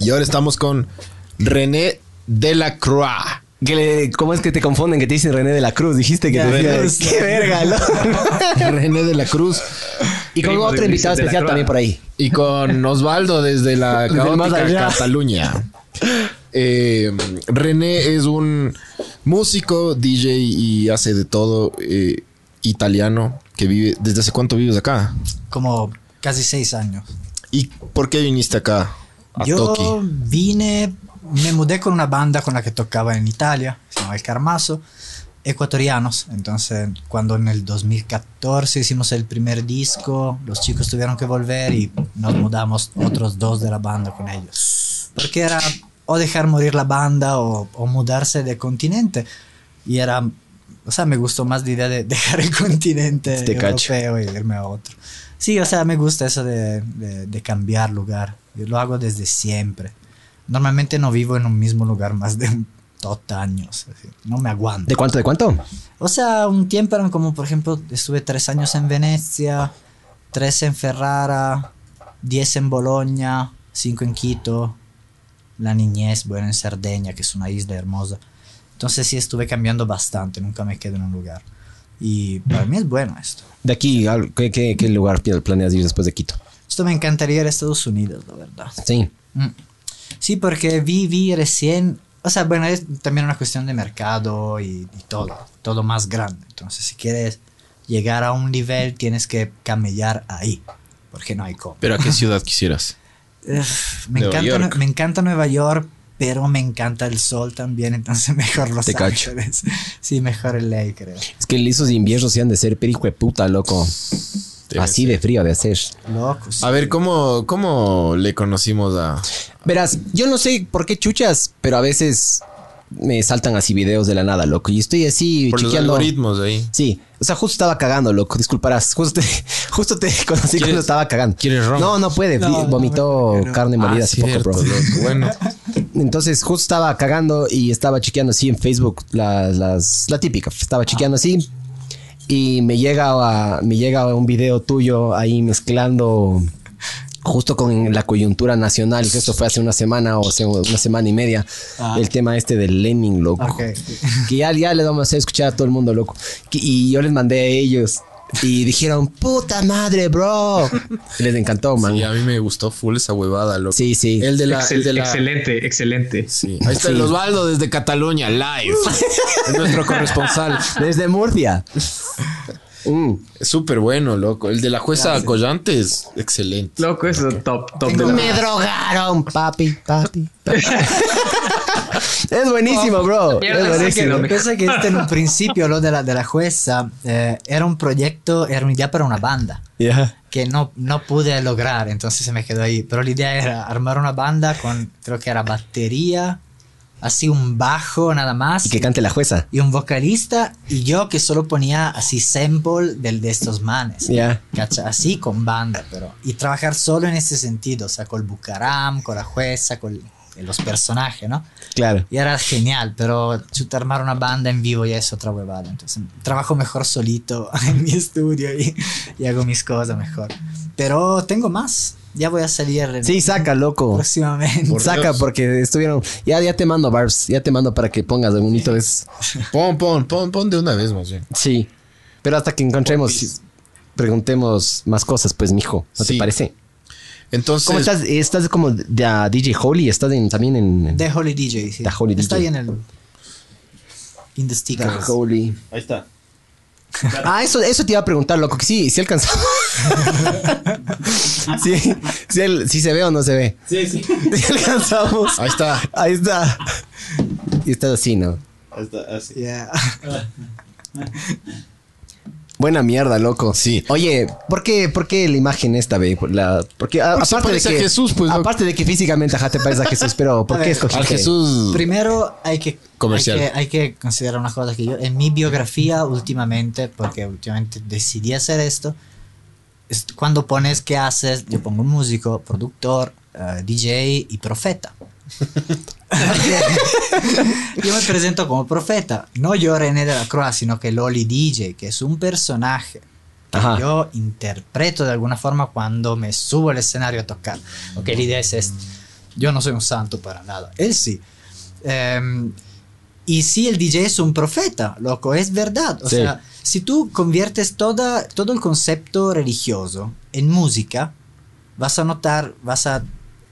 Y ahora estamos con René de la Croix. Que le- ¿Cómo es que te confunden? Que te dicen René de la Cruz. Dijiste que Ya, te decía, Cruz. ¡Qué verga! ¿no? René de la Cruz. Y con Primo otro de invitado Ulises de la especial también por ahí. Y con Osvaldo desde la caótica allá. Cataluña. Eh, René es un músico, DJ y hace de todo eh, italiano que vive. ¿Desde hace cuánto vives acá? como casi seis años. ¿Y por qué viniste acá? A Yo vine, me mudé con una banda con la que tocaba en Italia, se llama El Carmazo, ecuatorianos. Entonces, cuando en el 2014 hicimos el primer disco, los chicos tuvieron que volver y nos mudamos otros dos de la banda con ellos. Porque era o dejar morir la banda o, o mudarse de continente. Y era, o sea, me gustó más la idea de dejar el continente Te cacho. europeo y irme a otro. Sí, o sea, me gusta eso de, de- de cambiar lugar. Yo lo hago desde siempre. Normalmente no vivo en un mismo lugar más de tot años. así. No me aguanto. ¿De cuánto? ¿De cuánto? O sea, un tiempo eran como, por ejemplo, estuve tres años en Venecia, tres en Ferrara, diez en Bolonia, cinco en Quito, la niñez, bueno, en Cerdeña, que es una isla hermosa. Entonces sí estuve cambiando bastante, nunca me quedo en un lugar. Y para mí es bueno esto. De aquí, ¿qué, qué, qué lugar planeas ir después de Quito? Esto me encantaría ir a Estados Unidos, la verdad. Sí. Mm. Sí, porque vi, vi recién, o sea, bueno, es también una cuestión de mercado y, y todo, todo más grande. Entonces, si quieres llegar a un nivel, tienes que camellar ahí, porque no hay cómo. ¿Pero a qué ciudad quisieras? Uf, me, Nueva encanta, York. me encanta Nueva York, pero me encanta el sol también, entonces mejor Los Te cacho. Ángeles. Sí, mejor el LA, creo. Es que esos inviernos se han de ser perico de puta, loco. Debe Así ser. de frío de hacer. Loco, sí. A ver, ¿cómo, ¿cómo le conocimos a...? Verás, yo no sé por qué chuchas, pero a veces me saltan así videos de la nada, loco. Y estoy así Por los chequeando. algoritmos ahí. Sí, o sea, justo estaba cagando, loco. Disculparás. Justo te, justo te conocí cuando estaba cagando. quieres ron? No, no puede. No, vi- no, vomitó no, no. carne molida Ah, hace poco, bro. loco. Bueno, Entonces, justo estaba cagando y estaba chequeando así en Facebook las, las, la típica. Estaba chequeando así y me llega, a, me llega un video tuyo ahí mezclando justo con la coyuntura nacional, que esto fue hace una semana o hace una semana y media, Ah. el tema este del Lenin, loco. Ok. Que ya, ya le vamos a hacer escuchar a todo el mundo, loco. Que- y yo les mandé a ellos y dijeron, puta madre, bro. Les encantó, man. sí, a mí me gustó full esa huevada, loco. Sí, sí. El de la... Excel- el de la- Excelente, excelente. Sí. Ahí está Sí. el Osvaldo desde Cataluña, live. es nuestro corresponsal. Desde Murcia. Mm. Es súper bueno, loco. El de la jueza Collantes, excelente. Loco, eso top, top de la... Me drogaron, papi, papi. papi. es buenísimo, bro. Mierda, es que buenísimo. me- pensé que este en un principio, lo de la, de la jueza, eh, era un proyecto, era una idea para una banda. Ya. que no, no pude lograr, entonces se me quedó ahí. Pero la idea era armar una banda con, creo que era batería, así un bajo nada más, Y que cante la jueza. y un vocalista, y yo que solo ponía así sample del, de estos manes. Ya. ¿Cacha? Así con banda, pero. Y trabajar solo en ese sentido, o sea, con el Bucaram, con la jueza, con los personajes, ¿no? Claro. Y era genial, pero chuta, armar una banda en vivo ya es otra huevada. Entonces, trabajo mejor solito en mi estudio y, y hago mis cosas mejor. Pero tengo más. Ya voy a salir en- Sí, saca, loco. próximamente. Por saca Dios. porque estuvieron. Ya, ya te mando, Barbs. Ya te mando para que pongas algún hito. Es... Pon, pon, pon, pon de una vez más bien. Sí. Pero hasta que encontremos, preguntemos más cosas, pues, mijo. ¿No Sí. te parece? Entonces, ¿Cómo estás? ¿Estás como de a DJ Holy? ¿Estás en- también en. The Holy DJ, sí. The Holy Está DJ. ahí en el. In the stickers. Holy. Ahí está. Ah, eso, eso te iba a preguntar, loco, que sí, sí alcanzamos. sí, sí, el- sí se ve o no se ve. Sí, sí. Sí alcanzamos. Ahí está. Ahí está. Y estás así, ¿no? Yeah. Buena mierda, loco. Sí. Oye, ¿por qué, por qué la imagen esta, ve? La, porque, a- Porque se aparte de parece a que Jesús, pues, aparte de que físicamente ajá, te parece a Jesús, pero ¿por A qué ver, escogiste? Al Jesús. Primero hay que, Comercial. Hay que, hay que considerar una cosa que yo, en mi biografía últimamente, porque últimamente decidí hacer esto, es cuando pones qué haces, yo pongo músico, productor, eh, DJ y profeta. yo me presento como profeta, no yo René de la Croix, sino que Loli DJ, que es un personaje que Ajá. yo interpreto de alguna forma cuando me subo al escenario a tocar. Ok, la idea es esta. Yo no soy un santo para nada, él sí. Em, y sí, el DJ es un profeta, loco, es verdad. O Sí. sea, si tú conviertes toda, todo el concepto religioso en música, vas a notar, vas a,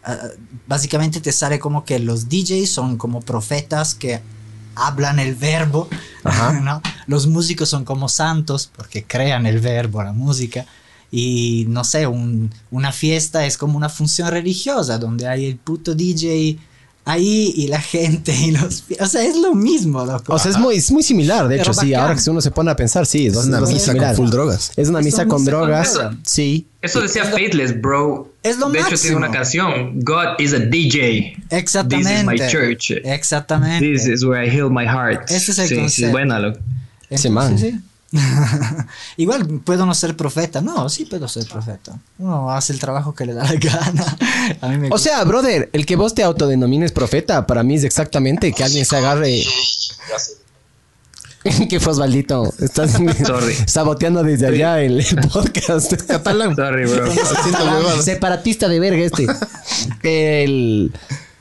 a- Básicamente te sale como que los DJs son como profetas que hablan el verbo, Ajá. ¿no? Los músicos son como santos porque crean el verbo, la música. Y no sé, un- una fiesta es como una función religiosa donde hay el puto DJ ahí y la gente y los... O sea, es lo mismo, loco. O sea, es muy, es muy similar, de Pero hecho, sí. bacán. Ahora que uno se pone a pensar, sí. Es, Es una misa con similar. full drogas. Es una Es misa con misa con drogas, drogas. sí. Eso decía Faithless, bro. Es lo de hecho, máximo. tiene una canción. God is a DJ. Exactamente. This is my church. Exactamente. This is where I heal my heart. Ese es el sí, sí, concepto. buena, loco. Ese man. sí. Igual puedo no ser profeta. No, sí puedo ser profeta. Uno hace el trabajo que le da la gana. A mí me O sea, brother, el que vos te autodenomines profeta, para mí es exactamente que alguien se agarre. ¿Qué fue Osvaldito? Estás Sorry. saboteando desde allá el, el podcast. Catalán. Sorry, bro. Separatista de verga este. El,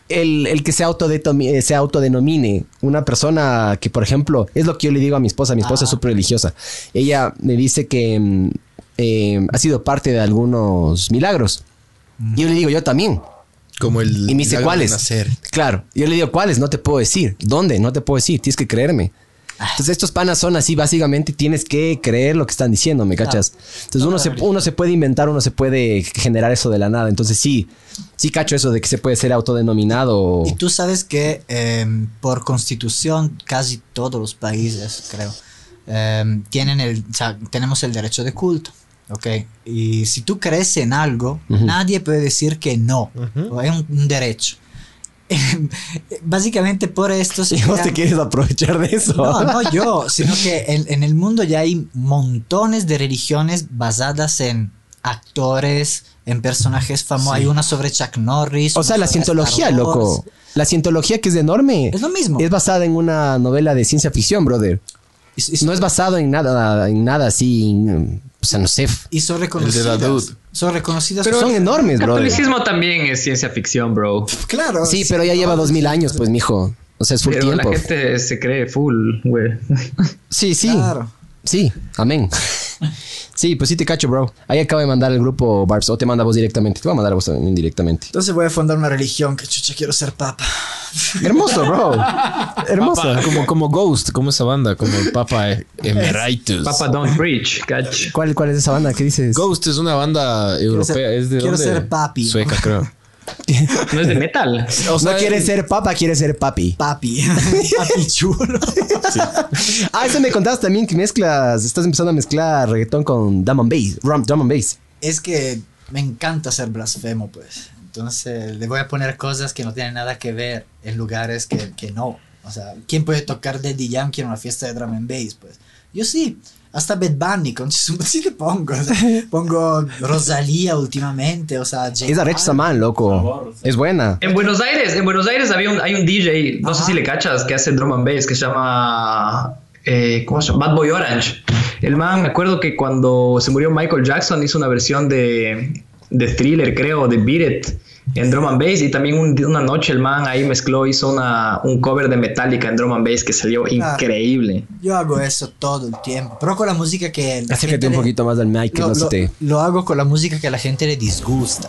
el, el que se, eh, se autodenomine una persona que, por ejemplo, es lo que yo le digo a mi esposa. Mi esposa es súper religiosa. Ella me dice que mm, eh, ha sido parte de algunos milagros. Y yo le digo, yo también. Como el. Y me dice, ¿cuáles? Claro. Yo le digo, ¿cuáles? No te puedo decir. ¿Dónde? No te puedo decir. Tienes que creerme. Entonces estos panas son así, básicamente tienes que creer lo que están diciendo, ¿me cachas? Entonces uno se, uno se puede inventar, uno se puede generar eso de la nada. Entonces sí, sí cacho eso de que se puede ser autodenominado. Y tú sabes que em, por constitución casi todos los países, creo, em, tienen el, o sea, tenemos el derecho de culto. ¿ok? Y si tú crees en algo, nadie puede decir que no. O Es un, un derecho. Básicamente por esto se Y vos te quieres aprovechar de eso. No, no yo, sino que en, en el mundo ya hay montones de religiones basadas en actores, en personajes famosos. Hay una sobre Chuck Norris. O sea, la cientología, loco. La cientología que es enorme. Es lo mismo. Es basada en una novela de ciencia ficción, brother. No es basado en nada, en nada así. en- O sea, no sé. Y son reconocidas. El de la Dude. Son reconocidas. Pero son enormes, El brother. catolicismo también es ciencia ficción, bro. Claro. Sí, pero ya lleva dos mil años, pues, mijo. O sea, es full Pero tiempo. la gente se cree full, güey. Sí, sí. Claro. Sí, amén. Sí, pues sí te cacho, bro. Ahí acabo de mandar el grupo Barbs. O te manda vos directamente. Te voy a mandar a vos también directamente. Entonces voy a fundar una religión que chucha quiero ser papa. Hermoso, bro. Hermoso. Papa, como, como Ghost, como esa banda, como el Papa Emeritus. Papa don't preach, catch. ¿Cuál, ¿Cuál es esa banda? ¿Qué dices? Ghost es una banda europea. ser- es de quiero dónde? ser papi. Sueca, creo. No es de metal. no quiere ser papa, quiere ser papi. Papi. papi chulo. Ah, eso me contabas también que mezclas, estás empezando a mezclar reggaetón con drum and bass, rum- drum and bass. es que me encanta ser blasfemo, pues. Entonces le voy a poner cosas que no tienen nada que ver en lugares que, que no. O sea, ¿quién puede tocar Daddy Yankee en una fiesta de drum and bass? Pues yo sí. Hasta Bad Bunny, con su- sí le pongo. o sea, pongo Rosalía últimamente, o sea, J esa man, loco. Es buena. En Buenos Aires, en Buenos Aires había un, hay un DJ, no sé si le cachas, que hace drum and bass, que se llama, eh, ¿cómo se llama? Bad Boy Orange. El man, me acuerdo que cuando se murió Michael Jackson hizo una versión de, de Thriller, creo, de Beat It, en drum and bass. Y también un- una noche el man ahí mezcló, hizo una, un cover de Metallica en drum and bass que salió increíble. Yo hago eso todo el tiempo, pero con la música que... la Acércate gente un le- poquito más del mic que lo, no se lo- te... lo hago con la música que a la gente le disgusta.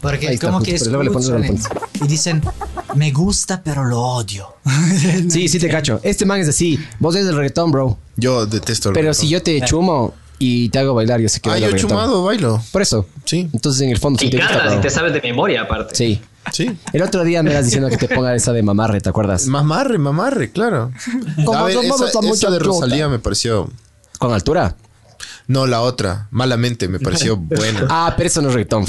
Porque está, como justo, que escuchan y dicen, me gusta pero lo odio. Sí, sí te cacho. Este man es así. Vos eres del reggaetón, bro. Yo detesto el Pero reggaetón. si yo te chumo y te hago bailar, yo sé que Ah, yo chumado, bailo. Por eso. Sí. Entonces en el fondo Y cantas y te sabes de memoria aparte. Sí. Sí. El otro día me eras diciendo que te ponga esa de mamarre, ¿te acuerdas? Mamarre, mamarre, claro. Como A ver, esa, esa de. Rosalía me pareció. Con altura. No, la otra. Malamente, me pareció buena. Ah, pero eso no es reggaetón.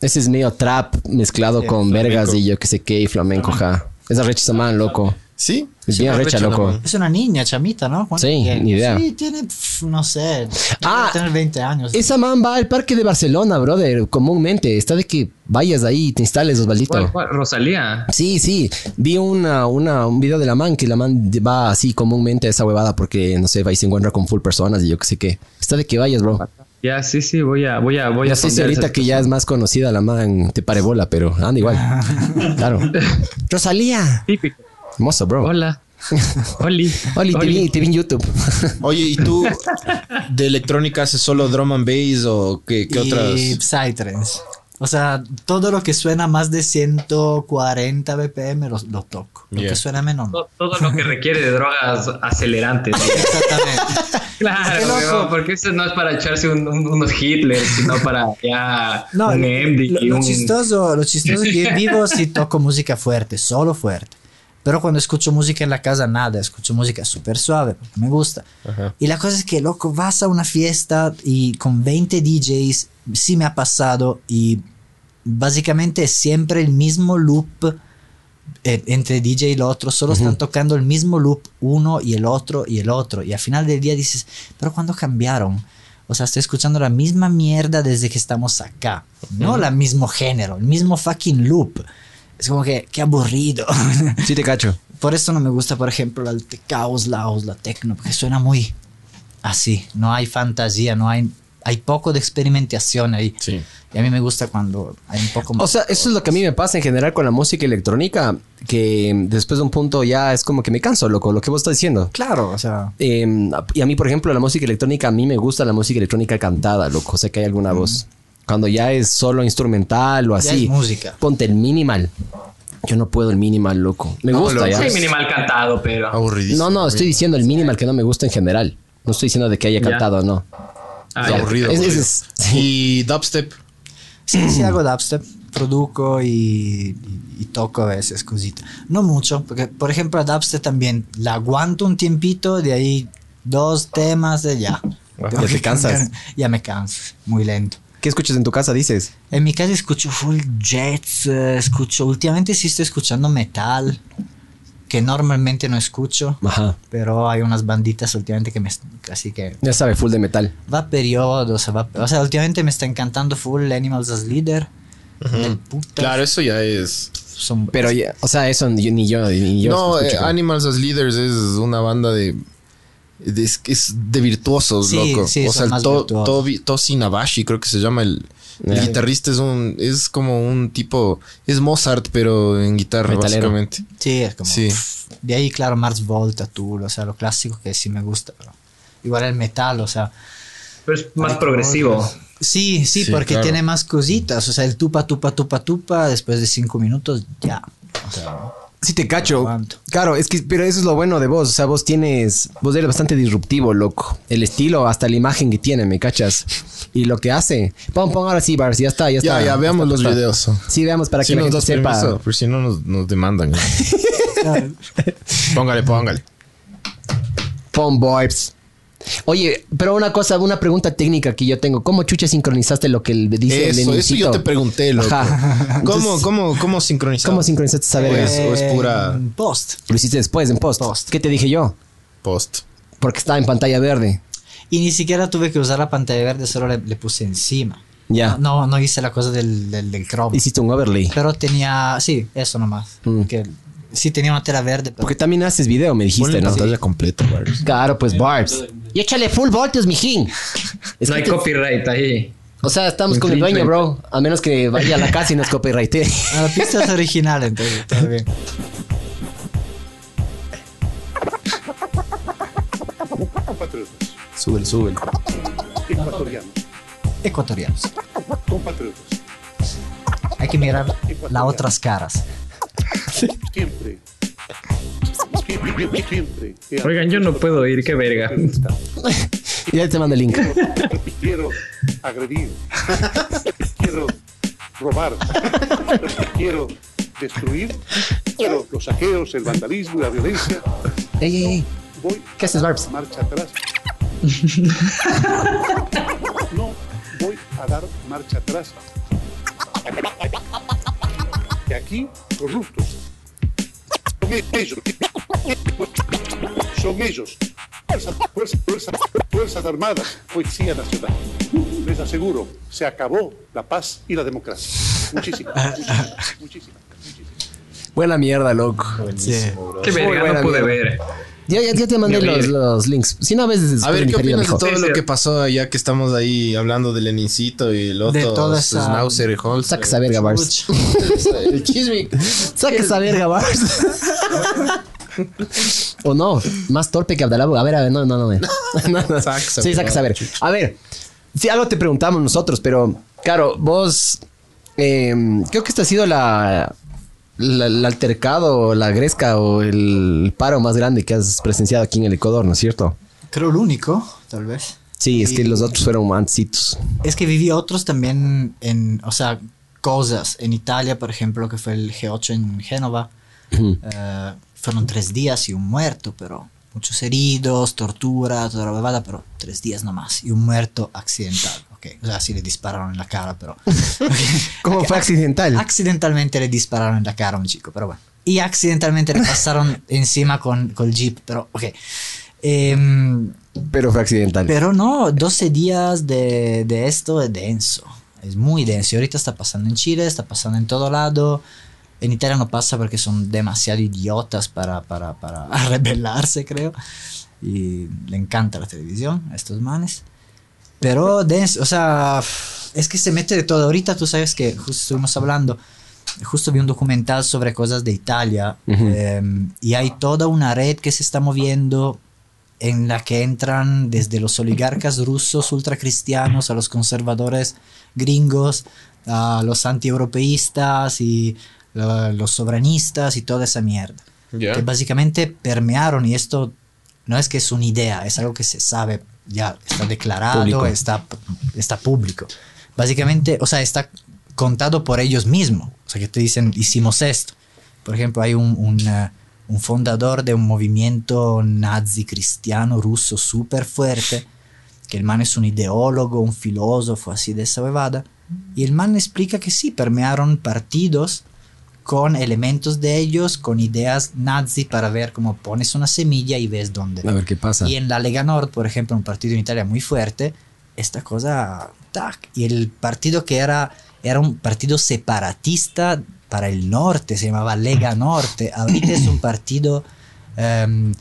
Ese es medio trap mezclado con vergas y yo que sé qué, y flamenco, ja. Esa recha man, loco. ¿Sí? Es Sí, bien recha, loco. Es una niña, chamita, ¿no? ¿Cuánto Sí, tiene? ni idea. Sí, tiene, no sé, Ah, tener 20 años. Esa man va al parque de Barcelona, brother, comúnmente. Está de que vayas ahí y te instales, Osvaldito. ¿Cuál, cuál? Rosalía. Sí, sí. Vi una, una, un video de la man que la man va así comúnmente a esa huevada porque, no sé, va y se encuentra con full personas y yo qué sé qué. Está de que vayas, bro. Ya, sí, sí, voy a, voy a, voy a No sé si ahorita que ya es más conocida la man te pare bola, pero anda igual. claro. Rosalía. Típico. Hermoso, bro. Hola. Oli. Oli, te vi, te vi en YouTube. Oye, ¿y tú de electrónica haces solo drum and bass o qué, qué y otras? Psytrance. O sea, todo lo que suena más de 140 BPM lo, lo toco. Lo Yeah. que suena menos. no. Todo, todo lo que requiere de drogas acelerantes. Exactamente. claro, porque eso no es para echarse un- un- unos Hitler, sino para ya No, un lo, MD lo un... chistoso, lo chistoso es que vivo sí toco música fuerte, solo fuerte. Pero cuando escucho música en la casa, nada, escucho música súper suave, porque me gusta. Y la cosa es que, loco, vas a una fiesta y con 20 DJs, sí me ha pasado, y básicamente es siempre el mismo loop eh, entre DJ y el otro, solo están tocando el mismo loop uno y el otro y el otro. Y al final del día dices, pero ¿cuándo cambiaron? O sea, estoy escuchando la misma mierda desde que estamos acá. No el mismo género, el mismo fucking loop. Es como que, qué aburrido. Sí te cacho. Por eso no me gusta, por ejemplo, la caos, la house, la techno, porque suena muy así. No hay fantasía, no hay, hay poco de experimentación ahí. Sí. Y a mí me gusta cuando hay un poco más. O sea, eso es lo que a mí me pasa en general con la música electrónica, que después de un punto ya es como que me canso, loco, lo que vos estás diciendo. claro, o sea. Eh, y a mí, por ejemplo, la música electrónica, a mí me gusta la música electrónica cantada, loco. O sea, que hay alguna voz. Cuando ya es solo instrumental o Ya así. es música. Ponte el minimal. Yo no puedo el minimal, loco. Me No, gusta lo- ya. Sí, minimal cantado, pero... Aburridísimo. No, no, estoy diciendo el minimal que no me gusta en general. No estoy diciendo de que haya Ya. cantado o no. Ah, Es aburrido. Es- aburrido. es- sí. Y dubstep. Sí, sí hago dubstep, produco y, y- y toco a veces cosita. No mucho, porque por ejemplo la dubstep también la aguanto un tiempito, de ahí dos temas de ya. Ya te cansas. cambiar. Ya me canso, muy lento. ¿Qué escuchas en tu casa, dices? En mi casa escucho full jazz, eh, escucho, últimamente sí estoy escuchando metal, que normalmente no escucho, Ajá. pero hay unas banditas últimamente que me, así que Ya sabe, full de metal. va periodos, va, o sea, últimamente me está encantando full Animals as Leader. del putas. Claro, eso ya es. Son, Pero, ya- o sea, eso ni, yo, ni yo. no, eh. Animals as Leaders es una banda de. De- es, es de virtuosos, Sí, loco. sí, o sea, más To- Tosi Nabashi, creo que se llama el. el Ya. guitarrista es un. Es como un tipo. Es Mozart, pero en guitarra, Metalero. básicamente. Sí, es como. Sí. pff, de ahí, claro, Mars Volta, Tool, o sea, lo clásico que sí me gusta. Pero igual el metal, o sea. Pero es más progresivo. Sí, sí, Sí, porque claro. tiene más cositas. O sea, el tupa, tupa, tupa, tupa, después de cinco minutos, ya. O sea, Sí te cacho. Claro, es que, pero eso es lo bueno de vos. O sea, vos tienes, vos eres bastante disruptivo, loco. El estilo, hasta la imagen que tiene, ¿me cachas? Y lo que hace. Pon, pon ahora sí, Bars, ya está, ya Ya, está. ya, veamos Está, los está. videos. Sí, veamos para Si que la nos gente das sepa. permiso, pero si no nos, nos demandan. póngale, póngale. Pon boys. Oye, pero una cosa, una pregunta técnica que yo tengo. ¿Cómo chucha sincronizaste lo que el- dice el Eso, eso Lenincito? yo te pregunté, loco. Ajá. ¿Cómo, Entonces, cómo, cómo sincronizar? ¿Cómo sincronizaste esa verga? O es pura- en Post. Lo hiciste después, en post. Post. ¿Qué te dije yo? Post. Porque estaba en pantalla verde. Y ni siquiera tuve que usar la pantalla verde, solo le, le puse encima. Ya. No, no hice la cosa del, del, del Chrome. Hiciste un overlay. Pero tenía, sí, eso nomás. Mm. Que sí tenía una tela verde, pero Porque también haces video, me dijiste, Ponle ¿no? pantalla completa, Barbs. Claro, pues Barbs. Y échale full voltios, mijín. Es No hay te- copyright ahí. O sea, estamos con el dueño, bro. A menos que vaya a la casa y nos copyright. Ah, la pista es original, entonces todo bien. compatriotas, Súbelo, súbelo. ecuatorianos, Ecuatorianos. compatriotas, Hay que mirar las otras caras. siempre, Oigan, yo no puedo ir, qué verga. Ya te mando el link. quiero agredir, quiero robar, quiero destruir, quiero los saqueos, el vandalismo y la violencia. Ey, ey, ey. Voy ¿Qué haces, Barbs? marcha atrás. No voy a dar marcha atrás. Que aquí, corruptos. Son ellos. Son ellos. Fuerzas, fuerzas, fuerzas, fuerzas Armadas, Policía Nacional. Les aseguro, se acabó la paz y la democracia. Muchísimas, muchísimas, muchísimas. Buena mierda, loco. Sí. Qué verga, no pude mierda. ver. Ya, ya, ya te mandé los, los links. Si no, a veces A ver, ¿qué opinas de todo Sí, lo sí. que pasó ya que estamos ahí hablando de Lenincito y el otro De toda esa- Schnauzer y Holz? Saca esa verga, Bars. El chisme. Saca esa verga, Bars. o no, más torpe que Abdalá. A ver, a ver, no, no, no. no, no. Saca Sí, saca esa verga. A ver, sí, algo te preguntamos nosotros, pero claro, vos. eh, creo que esta ha sido la. La- el altercado, la gresca o el paro más grande que has presenciado aquí en el Ecuador, ¿no es cierto? Creo el único, tal vez. Sí, es que los otros fueron antecitos. Es que viví otros también en, o sea, cosas. En Italia, por ejemplo, que fue el G8 en Génova. eh, fueron tres días y un muerto, pero muchos heridos, tortura, toda la bebada, pero tres días nomás. Y un muerto accidental. Ok, o sea, sí le dispararon en la cara, pero... ¿Cómo fue accidental? Accidentalmente le dispararon en la cara a un chico, pero bueno. Y accidentalmente le pasaron encima con, con el jeep, pero ok. Em, Pero fue accidental. pero no, 12 días de, de esto es denso. Es muy denso. Y ahorita está pasando en Chile, está pasando en todo lado. En Italia no pasa porque son demasiado idiotas para, para, para rebelarse, creo. Y le encanta la televisión a estos manes. Pero denso, o sea, es que se mete de todo. Ahorita tú sabes que justo estuvimos hablando. Justo vi un documental sobre cosas de Italia eh, y hay toda una red que se está moviendo en la que entran desde los oligarcas rusos ultracristianos a los conservadores gringos, a los antieuropeístas y la- los soberanistas y toda esa mierda. Ya. Que básicamente permearon y esto no es que es una idea, es algo que se sabe, ya está declarado, Público. está, está público. Básicamente, o sea, está contado por ellos mismos. O sea, que te dicen, hicimos esto. Por ejemplo, hay un, un, un fundador de un movimiento nazi cristiano ruso súper fuerte, que el man es un ideólogo, un filósofo así de esa bebada, y el man explica que sí, permearon partidos con elementos de ellos, con ideas nazi para ver cómo pones una semilla y ves dónde. A ver qué pasa. Y en la Lega Nord, por ejemplo, un partido en Italia muy fuerte, esta cosa, tac. Y el partido que era, era un partido separatista para el norte, se llamaba Lega Norte, ahorita es un partido em,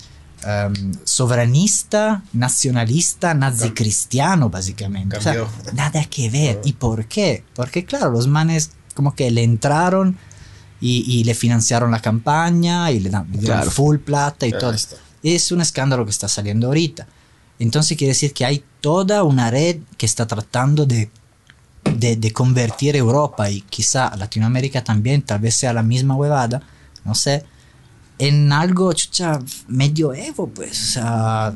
em, soberanista, nacionalista, nazi cristiano, básicamente. O sea, nada que ver. ¿Y por qué? Porque, claro, los manes como que le entraron y, y le financiaron la campaña y le, dan- le dieron Claro. full plata y todo. está. Es un escándalo que está saliendo ahorita. Entonces quiere decir que hay toda una red que está tratando de, de, de convertir Europa y quizá Latinoamérica también, tal vez sea la misma huevada, no sé, en algo chucha medioevo, pues. O sea,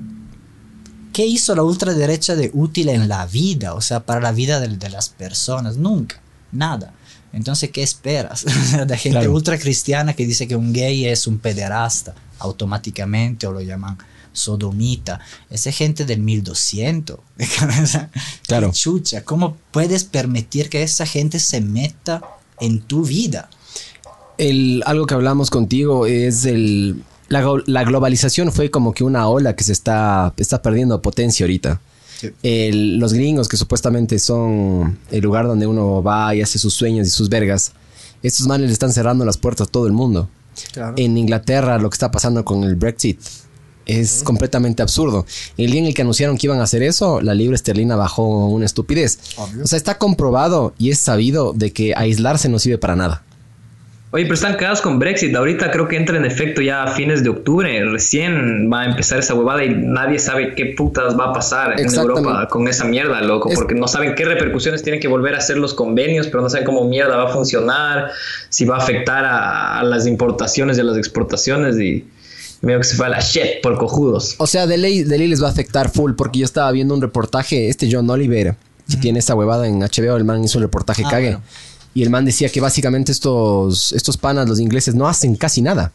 ¿qué hizo la ultraderecha de útil en la vida? O sea, para la vida de, de las personas, nunca, nada. Entonces, ¿qué esperas? de gente Claro. ultra cristiana que dice que un gay es un pederasta automáticamente o lo llaman sodomita. Esa gente del 1200. Claro. Chucha, ¿cómo puedes permitir que esa gente se meta en tu vida? El, algo que hablamos contigo es el... La, la globalización fue como que una ola que se está, está perdiendo potencia ahorita. Sí. El- los gringos que supuestamente son el lugar donde uno va y hace sus sueños y sus vergas, estos manes le están cerrando las puertas a todo el mundo. Claro. En Inglaterra lo que está pasando con el Brexit es completamente absurdo. El día en el que anunciaron que iban a hacer eso, la libra esterlina bajó una estupidez. Obvio. O sea, está comprobado y es sabido de que aislarse no sirve para nada. Oye, pero están cagados con Brexit. Ahorita creo que entra en efecto ya a fines de octubre. Recién va a empezar esa huevada y nadie sabe qué putas va a pasar en. Europa con esa mierda, loco. Es- Porque no saben qué repercusiones tienen que volver a hacer los convenios, pero no saben cómo mierda va a funcionar, si va a afectar a, a las importaciones y a las exportaciones. Y veo que se fue a la shit por cojudos. O sea, de ley, de ley les va a afectar full porque yo estaba viendo un reportaje, este John Oliver, que tiene esa huevada en HBO, el man hizo un reportaje Ah, cague. bueno. Y el man decía que básicamente estos, estos panas, los ingleses, no hacen casi nada.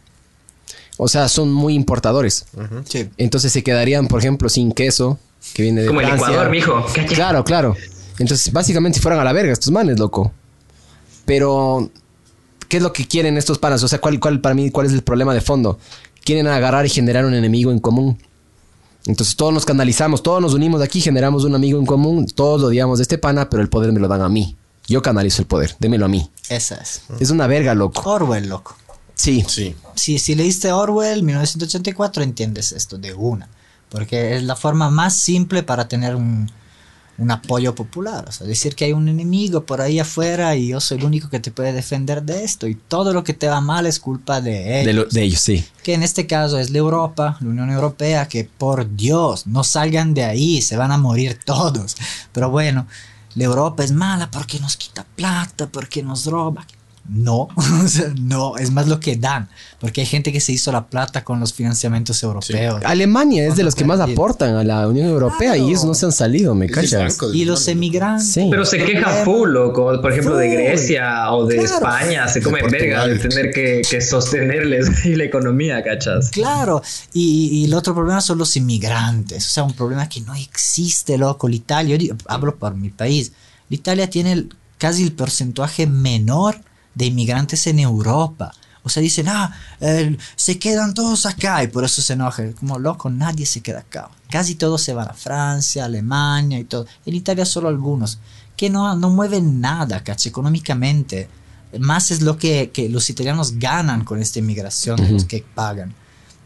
O sea, son muy importadores. Sí. Entonces se quedarían, por ejemplo, sin queso, que viene de Como el. Ecuador, mijo. Cacha. Claro, claro. Entonces, básicamente fueran a la verga estos manes, loco. Pero, ¿qué es lo que quieren estos panas? O sea, ¿cuál, cuál para mí, cuál es el problema de fondo? Quieren agarrar y generar un enemigo en común. Entonces todos nos canalizamos, todos nos unimos aquí, generamos un amigo en común, todos lo odiamos de este pana, pero el poder me lo dan a mí. Yo canalizo el poder, démelo a mí. Esa es. Es una verga, loco. Orwell, loco. Sí. Sí. Si, si leíste Orwell 1984, entiendes esto de una. Porque es la forma más simple para tener un, un apoyo popular. O sea, decir que hay un enemigo por ahí afuera y yo soy el único que te puede defender de esto. Y todo lo que te va mal es culpa de ellos. De, lo- de ellos, sí. que en este caso es la Europa, la Unión Europea, que por Dios, no salgan de ahí, se van a morir todos. Pero bueno, la Europa es mala porque nos quita plata, porque nos roba. No, no, es más lo que dan, porque hay gente que se hizo la plata con los financiamientos europeos. Alemania es de los que más Bien. aportan a la Unión Europea y Claro. ellos no se han salido, ¿me del Y los emigrantes. Sí. Pero se quejan Problema. full, loco. Por ejemplo, de. Grecia o de Claro. España. Se De comen verga de tener que, que sostenerles y la economía, ¿cachas? Claro, y, y el otro problema son los inmigrantes, o sea, un problema que no existe, loco. La Italia, yo digo- hablo por mi país, la Italia tiene casi el porcentaje menor de inmigrantes en Europa. O sea, dicen, ah, eh, se quedan todos acá y por eso se enojan. Como loco, nadie se queda acá. Casi todos se van a Francia, Alemania y todo. En Italia solo algunos, que no, no mueven nada, caché, económicamente. Más es lo que, que los italianos ganan con esta inmigración de los que pagan.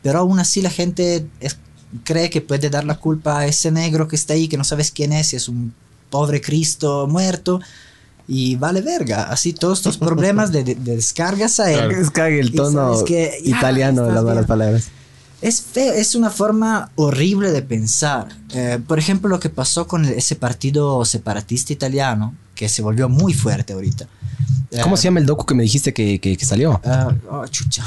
Pero aún así la gente es- cree que puede dar la culpa a ese negro que está ahí, que no sabes quién es, y es un pobre Cristo muerto. Y vale verga. Así todos estos problemas de, de- de descargas a él. Es que el tono que italiano de las malas palabras. Es feo, es una forma horrible de pensar. Eh, por ejemplo, lo que pasó con ese partido separatista italiano, que se volvió muy fuerte ahorita. ¿Cómo Eh, se llama el docu que me dijiste que, que- que salió? Ah, oh, chucha.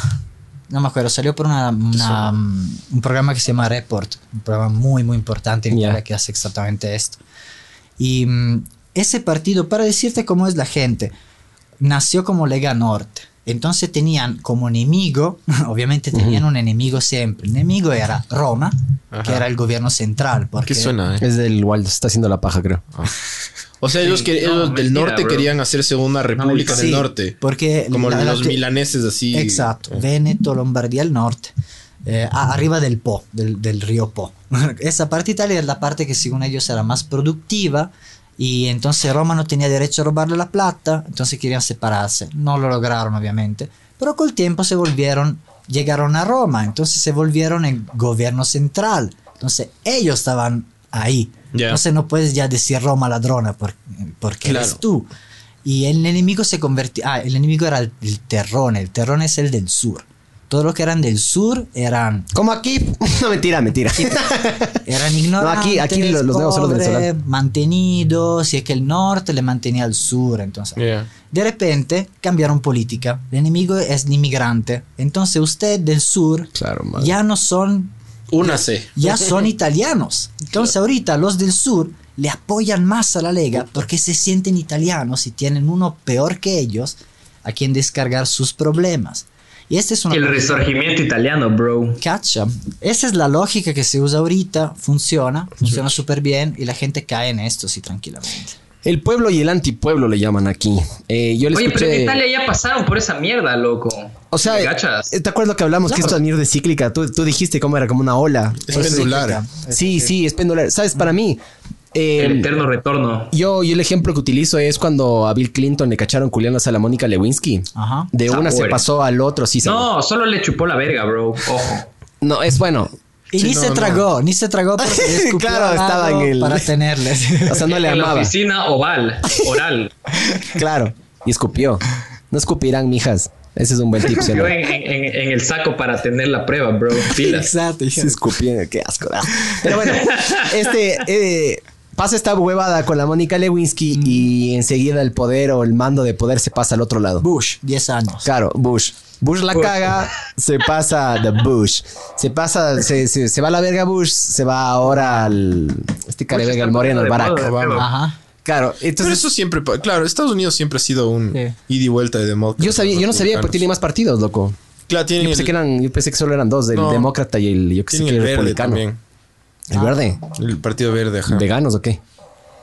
No me acuerdo, salió por una, una, um, un programa que se llama Report, un programa muy, muy importante en. Italia que hace exactamente esto. Y mm, ese partido, para decirte cómo es la gente, nació como Lega Norte. Entonces tenían como enemigo, obviamente tenían un enemigo siempre. El enemigo era Roma, que era el gobierno central. Porque ¿Qué suena, eh? Es del Waldo, se está haciendo la paja, creo. O sea, ellos, que, No, ellos del mentira, norte bro. querían hacerse una república del norte. Porque Como la- los milaneses así. Exacto, Eh. Veneto, Lombardía al norte, eh, a- arriba del Po, del, del río Po. Esa parte de Italia es la parte que según ellos era más productiva y entonces Roma no tenía derecho a robarle la plata, entonces querían separarse. No lo lograron obviamente, pero con el tiempo se volvieron, llegaron a Roma, entonces se volvieron el gobierno central. Entonces ellos estaban ahí. Ya. Entonces no puedes ya decir Roma ladrona por- porque eres Claro. tú. Y el enemigo se convirtió. Ah, el enemigo era el, el terrón. El terrón es el del sur. Todo lo que eran del sur eran, Como aquí. No, mentira, mentira. eran ignorantes. aquí- aquí los- los los pobres, venezolanos. Mantenidos. Y es que el norte le mantenía al sur. Entonces, Yeah. de repente cambiaron política. El enemigo es el inmigrante. Entonces, usted del sur Claro, ya no son Únase. ya son italianos. Entonces ahorita los del sur le apoyan más a la Lega porque se sienten italianos y tienen uno peor que ellos a quien descargar sus problemas. Y esta es una El resurgimiento italiano, bro. Cacha. Esa es la lógica que se usa ahorita, funciona, funciona súper bien y la gente cae en esto sí tranquilamente. El pueblo y el antipueblo le llaman aquí. Eh, yo Oye, pero en escuché. Italia ya pasaron por esa mierda, loco. O sea. ¿te acuerdas lo que hablamos? Que esto es mierda cíclica. Tú, tú dijiste cómo era como una ola. Es pendular. Sí, sí, es pendular. ¿Sabes? Para mí, eh, El eterno retorno. yo, yo el ejemplo que utilizo es cuando a Bill Clinton le cacharon culiándose a la Mónica Lewinsky. Ajá. De una se pasó al otro, sí. se- No, solo le chupó la verga, bro. Ojo. No, es bueno. Y Sí, ni no, se no. tragó, ni se tragó porque le escupió Claro, estaba en el- para tenerles. O sea, no le en la amaba. oficina oval, oral. Claro. Y escupió. No escupirán, mijas. Ese es un buen tip. Yo en, en- en el saco para tener la prueba, bro. Pilas. Exacto. Se escupió, qué asco. da. Pero bueno, este eh, pasa esta huevada con la Mónica Lewinsky y enseguida el poder o el mando de poder se pasa al otro lado. Bush, 10 años. Claro, Bush. Bush la Bush. caga, se pasa de Bush. Se pasa, se, se, se va a la verga Bush, se va ahora al. Este verga, el moreno, el Barack. moda, Obama. Ajá. Claro, Pero entonces. eso siempre, claro, Estados Unidos siempre ha sido un Sí. ida y vuelta de demócratas. Yo sabía, yo no sabía porque tiene más partidos, loco. Claro, Yo tienen pensé, el, que eran, yo pensé que solo eran dos, el No. demócrata y el, yo que sé que el republicano. también. ¿El verde? El Partido Verde, ajá. ¿Veganos o qué?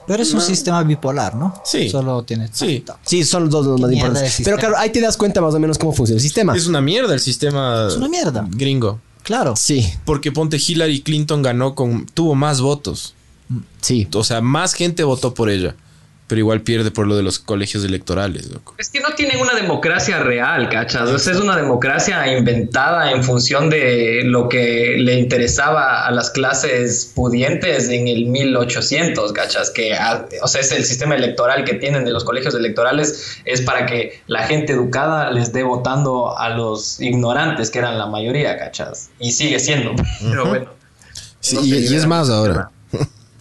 Pero es un sistema bipolar, ¿no? Sí. Solo tiene. Sí. Sí, son los dos los más importantes. Pero claro, ahí te das cuenta más o menos cómo funciona el sistema. Es una mierda el sistema. Es una mierda. Gringo. Claro. Sí, Porque ponte Hillary Clinton ganó con. tuvo más votos. sí. O sea, más gente votó por ella. Pero igual pierde por lo de los colegios electorales, loco. Es que no tienen una democracia real, ¿cachas? O sea, es una democracia inventada en función de lo que le interesaba a las clases pudientes en el 1800, ¿cachas? Que, ah, o sea, es el sistema electoral que tienen de los colegios electorales es para que la gente educada les dé votando a los ignorantes, que eran la mayoría, ¿cachas? Y sigue siendo. Pero bueno. Sí, no y, sé, y es más ahora.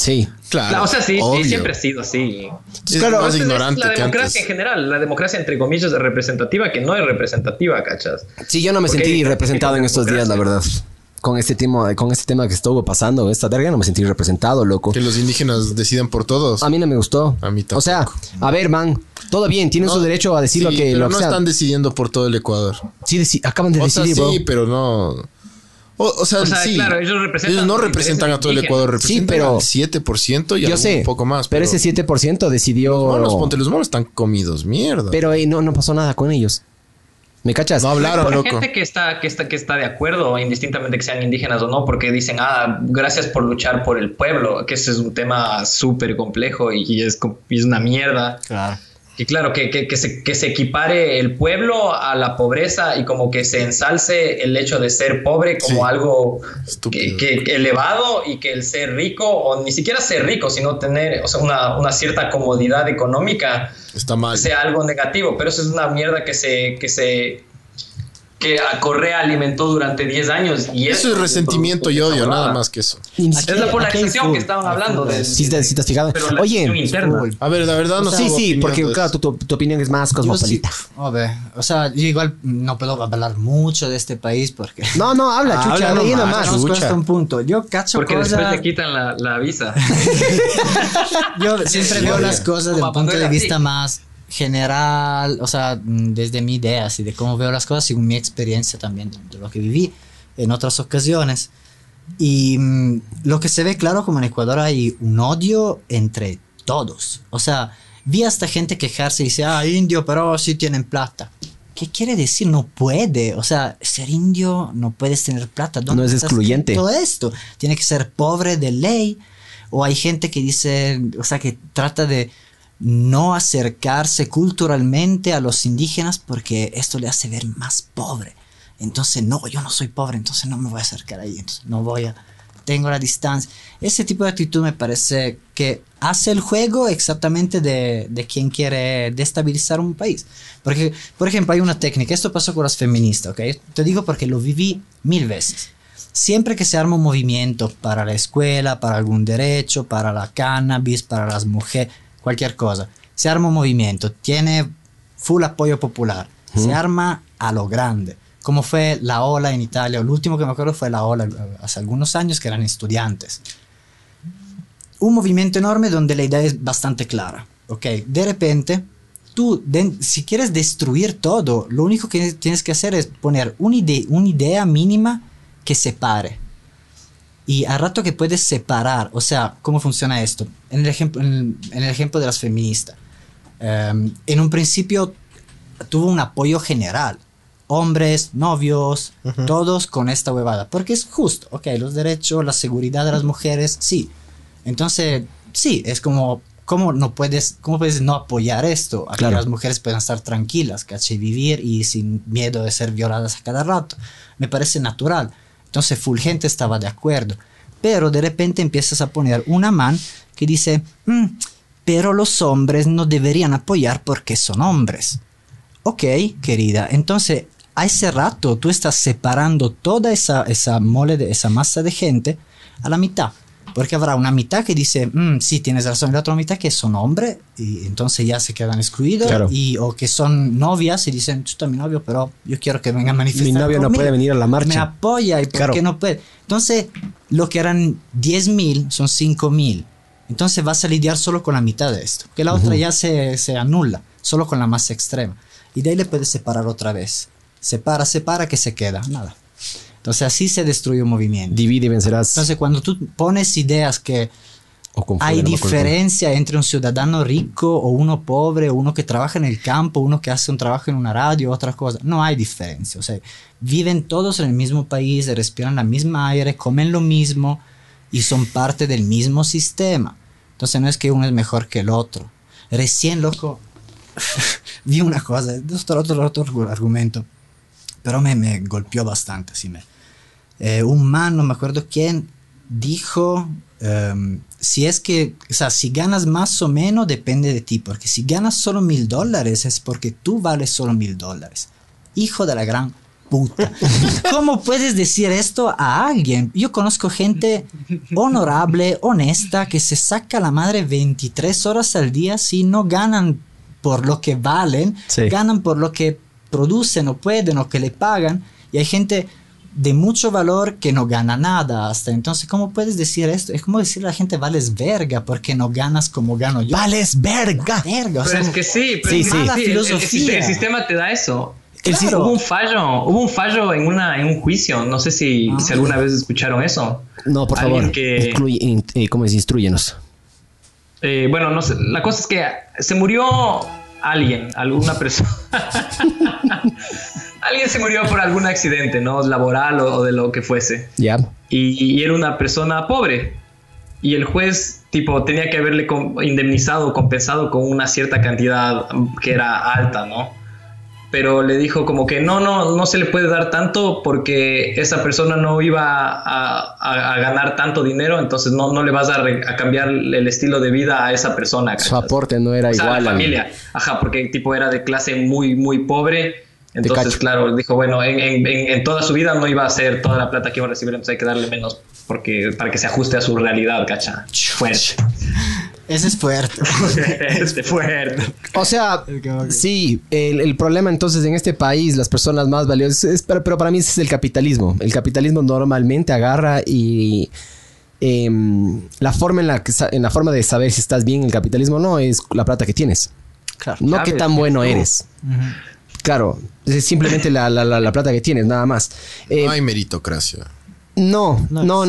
Sí. Claro. Claro, o sea, sí, sí, siempre ha sido así. Es Claro, más ignorante la que democracia antes. en general, la democracia entre comillas es representativa, que no es representativa, ¿cachas? Sí, yo no me Porque sentí representado en estos días, la verdad. Con este tema, con este tema que estuvo pasando, esta verga, no me sentí representado, loco. Que los indígenas decidan por todos. A mí no me gustó. A mí tampoco. O sea, a ver, man, todo bien, tienen su derecho a decir lo que pero lo que no sea. están decidiendo por todo el Ecuador. Sí, deci- acaban de O sea, decidir, bro. sí, pero no. O, o sea, O sea, sí. claro, ellos representan no representan a todo el Ecuador, representan pero- al 7% y Yo algún sé, un poco más. pero, ese 7% decidió. Los monos, ponte, los monos están comidos, mierda. Pero eh, no, no pasó nada con ellos. ¿Me cachas? no hablaron, Hay loco. gente que está, que, está, que está de acuerdo, indistintamente que sean indígenas o no, porque dicen, ah, gracias por luchar por el pueblo, que ese es un tema súper complejo y, y es, y es una mierda. Claro. Y claro, que, que, que se, que se equipare el pueblo a la pobreza y como que se ensalce el hecho de ser pobre como Sí. algo que, que- que elevado y que el ser rico, o ni siquiera ser rico, sino tener o sea, una, una cierta comodidad económica, Está mal. sea algo negativo. Pero eso es una mierda que se... Que se que a Correa alimentó durante 10 años y Eso es resentimiento y odio, nada más que eso. Ni Es la polarización que estaban hablando de, Sí, te- sí te has fijado. Oye. A ver, la verdad no sí, sí, porque claro, eso. tu, tu- tu opinión es más sí, cosmopolita. a ver, o sea, yo igual no puedo hablar mucho de este país porque No, no, habla, chucha, Habla ahí nomás, chucha. hasta un punto. Yo cacho Porque después le quitan la, la visa. yo siempre veo las cosas desde un punto de vista más general, o sea, mm, desde mi idea, así de cómo veo las cosas, según mi experiencia también, de, de lo que viví en otras ocasiones. Y mm, lo que se ve claro como en Ecuador hay un odio entre todos. O sea, vi hasta gente quejarse y dice, ah, indio, pero sí tienen plata. ¿Qué quiere decir? No puede. O sea, ser indio no puedes tener plata. ¿Dónde No es excluyente. Todo esto. Tiene que ser pobre de ley. O hay gente que dice, o sea, que trata de no acercarse culturalmente a los indígenas porque esto le hace ver más pobre. Entonces, no, yo no soy pobre, entonces no me voy a acercar ahí, entonces no voy a, tengo la distancia. Ese tipo de actitud me parece que hace el juego exactamente de, de quien quiere destabilizar un país. Porque, por ejemplo, hay una técnica, esto pasó con las feministas, ¿ok? Te digo porque lo viví mil veces. Siempre que se arma un movimiento para la escuela, para algún derecho, para la cannabis, para las mujeres, cualquier cosa, se arma un movimiento, tiene full apoyo popular, se arma a lo grande, como fue la ola en Italia, el último que me acuerdo fue la ola hace algunos años que eran estudiantes. Un movimiento enorme donde la idea es bastante clara, ¿ok? De repente, tú, de- si quieres destruir todo, lo único que tienes que hacer es poner una, ide- una idea mínima que separe. Y a rato que puedes separar, o sea, ¿cómo funciona esto? En el ejemplo, en el, en el ejemplo de las feministas. em, en un principio tuvo un apoyo general. Hombres, novios, todos con esta huevada. Porque es justo, ok, los derechos, la seguridad de las mujeres, sí. Entonces, sí, es como, ¿cómo no puedes, cómo puedes no apoyar esto? A Claro. que las mujeres puedan estar tranquilas, ¿cachai? Vivir y sin miedo de ser violadas a cada rato. Me parece natural. Entonces, full gente estaba de acuerdo. Pero de repente empiezas a poner una man que dice, "Mm, pero los hombres no deberían apoyar porque son hombres. Ok, querida, entonces a ese rato tú estás separando toda esa, esa mole, de esa masa de gente a la mitad. Porque habrá una mitad que dice, "Mm, sí, tienes razón, y la otra mitad que son hombres y entonces ya se quedan excluidos. Claro. Y, o que son novias y dicen, chuta, mi novio, pero yo quiero que venga a manifestar. Mi novio no puede venir a la marcha. Me apoya y por Claro. qué no puede. Entonces, lo que eran 10 mil son 5 mil. Entonces vas a lidiar solo con la mitad de esto. Que la otra ya se, se anula, solo con la más extrema. Y de ahí le puedes separar otra vez. Separa, separa, que se queda. Nada. Entonces así se destruye un movimiento. Divide y vencerás. Entonces cuando tú pones ideas que confunde, hay no diferencia entre un ciudadano rico o uno pobre, o uno que trabaja en el campo, uno que hace un trabajo en una radio, otras cosas. No hay diferencia. O sea, viven todos en el mismo país, respiran la misma aire, comen lo mismo y son parte del mismo sistema. Entonces no es que uno es mejor que el otro. Recién, loco, vi una cosa, otro, otro, otro argumento, pero me, me golpeó bastante. Así me, eh, un man, no me acuerdo quién, dijo, em, si es que, o sea, si ganas más o menos depende de ti, porque si ganas solo mil dólares es porque tú vales solo mil dólares. Hijo de la gran puta. ¿Cómo puedes decir esto a alguien? Yo conozco gente honorable, honesta, que se saca la madre 23 horas al día si no ganan por lo que valen, Sí. ganan por lo que producen o pueden o que le pagan. Y hay gente de mucho valor que no gana nada hasta entonces cómo puedes decir esto es como decirle a la gente vales verga porque no ganas como gano yo Vales verga. verga o Pero sea, es que sí, pero Sí, es sí. el- La el, filosofía. el sistema te da eso. El El Claro. Hubo un fallo, hubo un fallo en una en un juicio. No sé si, Ah. si alguna vez escucharon eso. No, por Alguien favor. que- Incluye- in- eh, ¿Cómo es? Instruyenos. Eh, bueno, no sé. La cosa es que se murió alguien, alguna persona. alguien se murió por algún accidente, ¿no? Laboral o, o de lo que fuese. Ya. Y, y era una persona pobre. Y el juez, tipo, tenía que haberle indemnizado, compensado con una cierta cantidad que era alta, ¿no? Pero le dijo como que no, no, no se le puede dar tanto porque esa persona no iba a, a- a ganar tanto dinero, entonces no, no le vas a, re- a cambiar el estilo de vida a esa persona. Su ¿cachas? aporte no era O sea, igual la al- familia. Ajá, porque tipo era de clase muy, muy pobre. Entonces, claro, dijo, bueno, en, en- toda su vida no iba a ser toda la plata que iba a recibir, entonces hay que darle menos porque, para que se ajuste a su realidad, cacha. Fuerte. ese es fuerte Este fuerte. O sea, sí, el, el problema entonces en este país, las personas más valiosas, es- pero, pero para mí ese es el capitalismo. El capitalismo normalmente agarra y em, la forma en la, que en la forma de saber si estás bien en el capitalismo o no es la plata que tienes. claro No qué tan bueno tú- eres. Claro, es simplemente la, la- la- la plata que tienes, nada más. Eh, No hay meritocracia. no, No no,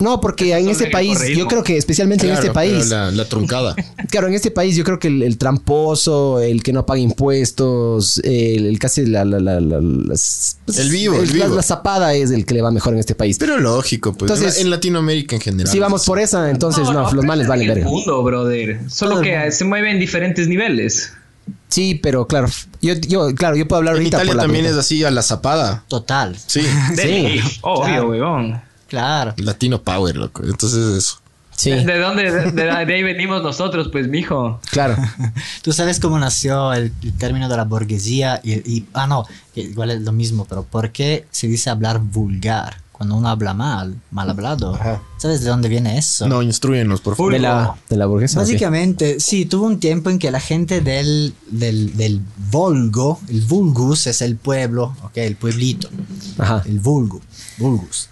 no. porque en este país, yo creo que especialmente en este país, La, la truncada. Claro, en este país yo creo que el, el tramposo, el que no paga impuestos, el, el casi la, la, la- la- las- pues, El vivo, el la- vivo. La, zapada es el que le va mejor en este país. Pero lógico, pues. Entonces- en Latinoamérica en general. si vamos por esa, entonces no, los males es valen verga. mundo, brother. Solo el que se mueve en diferentes niveles. Sí, pero claro, yo, yo, claro, yo puedo hablar En ahorita Italia por la también es así a la zapada. total Sí. Sí, obvio, Claro. weón. claro Latino Power, loco. Entonces eso. Sí, ¿De dónde? De, de- de ahí venimos nosotros, pues, mijo. claro. tú sabes cómo nació el, el término de la burguesía y, y- ah no que igual es lo mismo pero ¿por qué se dice hablar vulgar cuando uno habla mal mal hablado sabes de dónde viene eso No, instruyenos, por favor. De la, de la burguesa. Básicamente, sí, tuvo un tiempo en que la gente del, del, del Volgo, el Vulgus es el pueblo, ok, el pueblito, Ajá. el Vulgo, Vulgus.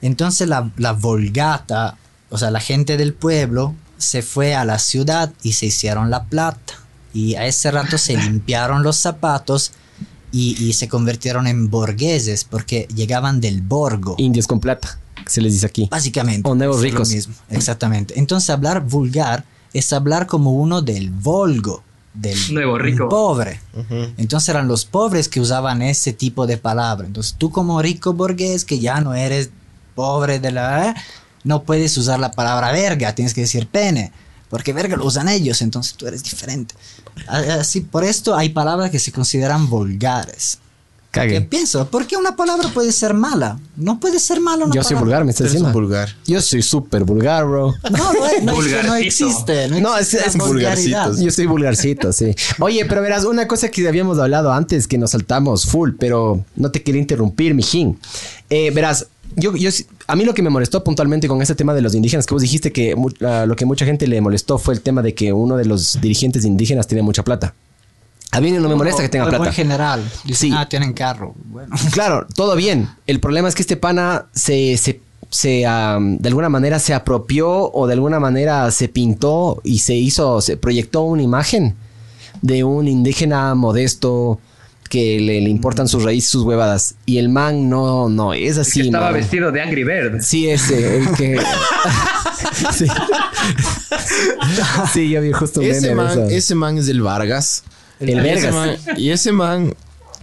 Entonces la, la Volgata, o sea, la gente del pueblo se fue a la ciudad y se hicieron la plata. Y a ese rato se limpiaron los zapatos y, y se convirtieron en borgueses porque llegaban del Borgo. Indios con plata, se les dice aquí. Básicamente. O nuevos es lo ricos. mismo, exactamente. Entonces hablar vulgar es hablar como uno del volgo, del Nuevo rico. pobre. Entonces eran los pobres que usaban ese tipo de palabra. Entonces tú como rico burgués que ya no eres pobre de la... ¿eh? no puedes usar la palabra verga, tienes que decir pene. Porque verga lo usan ellos, entonces tú eres diferente. Así, por esto hay palabras que se consideran vulgares. ¿Qué Cague. pienso? ¿Por qué una palabra puede ser mala? No puede ser mala una Yo soy palabra. vulgar, me estás diciendo. vulgar. Yo soy súper vulgar, bro. No, no, es- no, es que no existe. No, No, existe es- es vulgaridad. vulgarcito. Yo soy vulgarcito, sí. Oye, pero verás, una cosa que habíamos hablado antes que nos saltamos full, pero no te quería interrumpir, mijín. Eh, verás, yo, yo, a mí lo que me molestó puntualmente con este tema de los indígenas, que vos dijiste que lo que mucha gente le molestó fue el tema de que uno de los dirigentes indígenas tiene mucha plata. A mí no me molesta que tenga plata. en general. Dicen, Sí. ah, tienen carro. Bueno. Claro, todo bien. El problema es que este pana se, se, se, de alguna manera se apropió o de alguna manera se pintó y se hizo, se proyectó una imagen de un indígena modesto que le, le importan sus raíces, sus huevadas. Y el man no, no, es El así. que estaba man. vestido de Angry Bird. Sí, ese, el que. sí. sí, yo vi justo un Ese de man, eso. ese man es del Vargas. El Y ese Vergas. man- y ese man,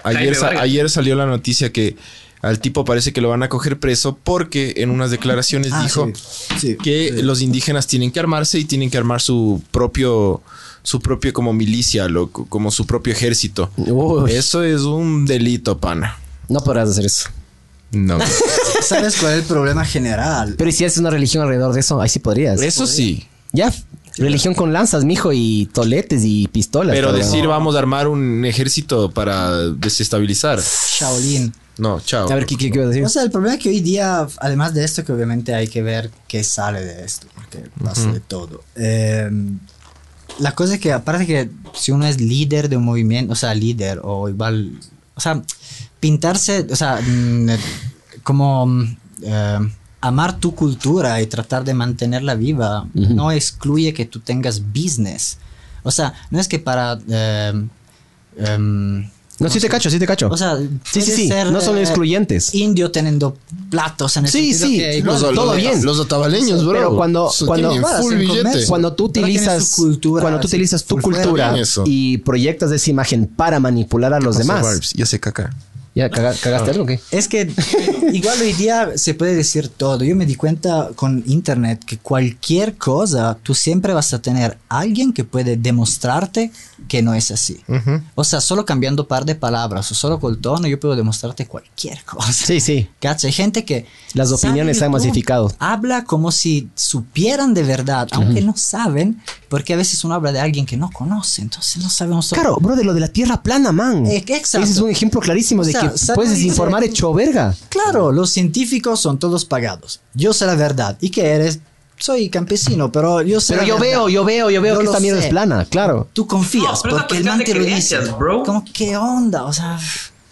ayer, sa- Vargas. ayer salió la noticia que al tipo parece que lo van a coger preso porque en unas declaraciones Ah, dijo sí, sí, que sí. los indígenas tienen que armarse y tienen que armar su propio, su propio como milicia, lo- como su propio ejército. Uy, Eso es un delito, pana. no podrás hacer eso. No. ¿Sabes cuál es el problema general? Pero ¿y si haces una religión alrededor de eso, ahí sí podrías. Eso sí. Ya, religión con lanzas, mijo, y toletes y pistolas. Pero cabrón. decir vamos a armar un ejército para desestabilizar. Shaolin. No, chao. A ver, ¿qué, qué, qué iba a decir? O sea, el problema es que hoy día, además de esto, que obviamente hay que ver qué sale de esto, porque pasa de todo. Eh, la cosa es que, aparte que si uno es líder de un movimiento, o sea, líder, o igual, o sea, pintarse, o sea, mm, como mm, eh, amar tu cultura y tratar de mantenerla viva, no excluye que tú tengas business. O sea, no es que para... eh, em, No, sí te cacho, sí te cacho. o sea, sí, sí, puede sí. ser, No son eh, excluyentes. Indio teniendo platos en el Sí, sí, que los- igual- todo bien. Los otavaleños, bro. Pero cuando, cuando, cuando tú utilizas, cultura, cuando tú utilizas tu cultura y proyectas esa imagen para manipular a los demás. Barbs, Ya se caca. ¿Ya caga- cagaste algo o qué? Es que igual hoy día se puede decir todo. Yo me di cuenta con internet que cualquier cosa, tú siempre vas a tener alguien que puede demostrarte que no es así. O sea, solo cambiando par de palabras o solo con el tono, yo puedo demostrarte cualquier cosa. Sí, sí. ¿Cacha? Hay gente que... Las opiniones se han masificado. Habla como si supieran de verdad, aunque no saben, porque a veces uno habla de alguien que no conoce, entonces no sabemos... Claro, bro, de lo de la tierra plana, man. Eh, exacto. Ese es un ejemplo clarísimo de que puedes dice- desinformar hecho verga. Claro, los científicos son todos pagados. Yo sé la verdad. ¿Y qué eres? Soy campesino, pero yo sé Pero la yo verdad. veo, yo veo, yo veo Yo que esta mierda es plana, claro. Tú confías No, porque el man te lo dice. bro. Como, ¿qué onda? O sea,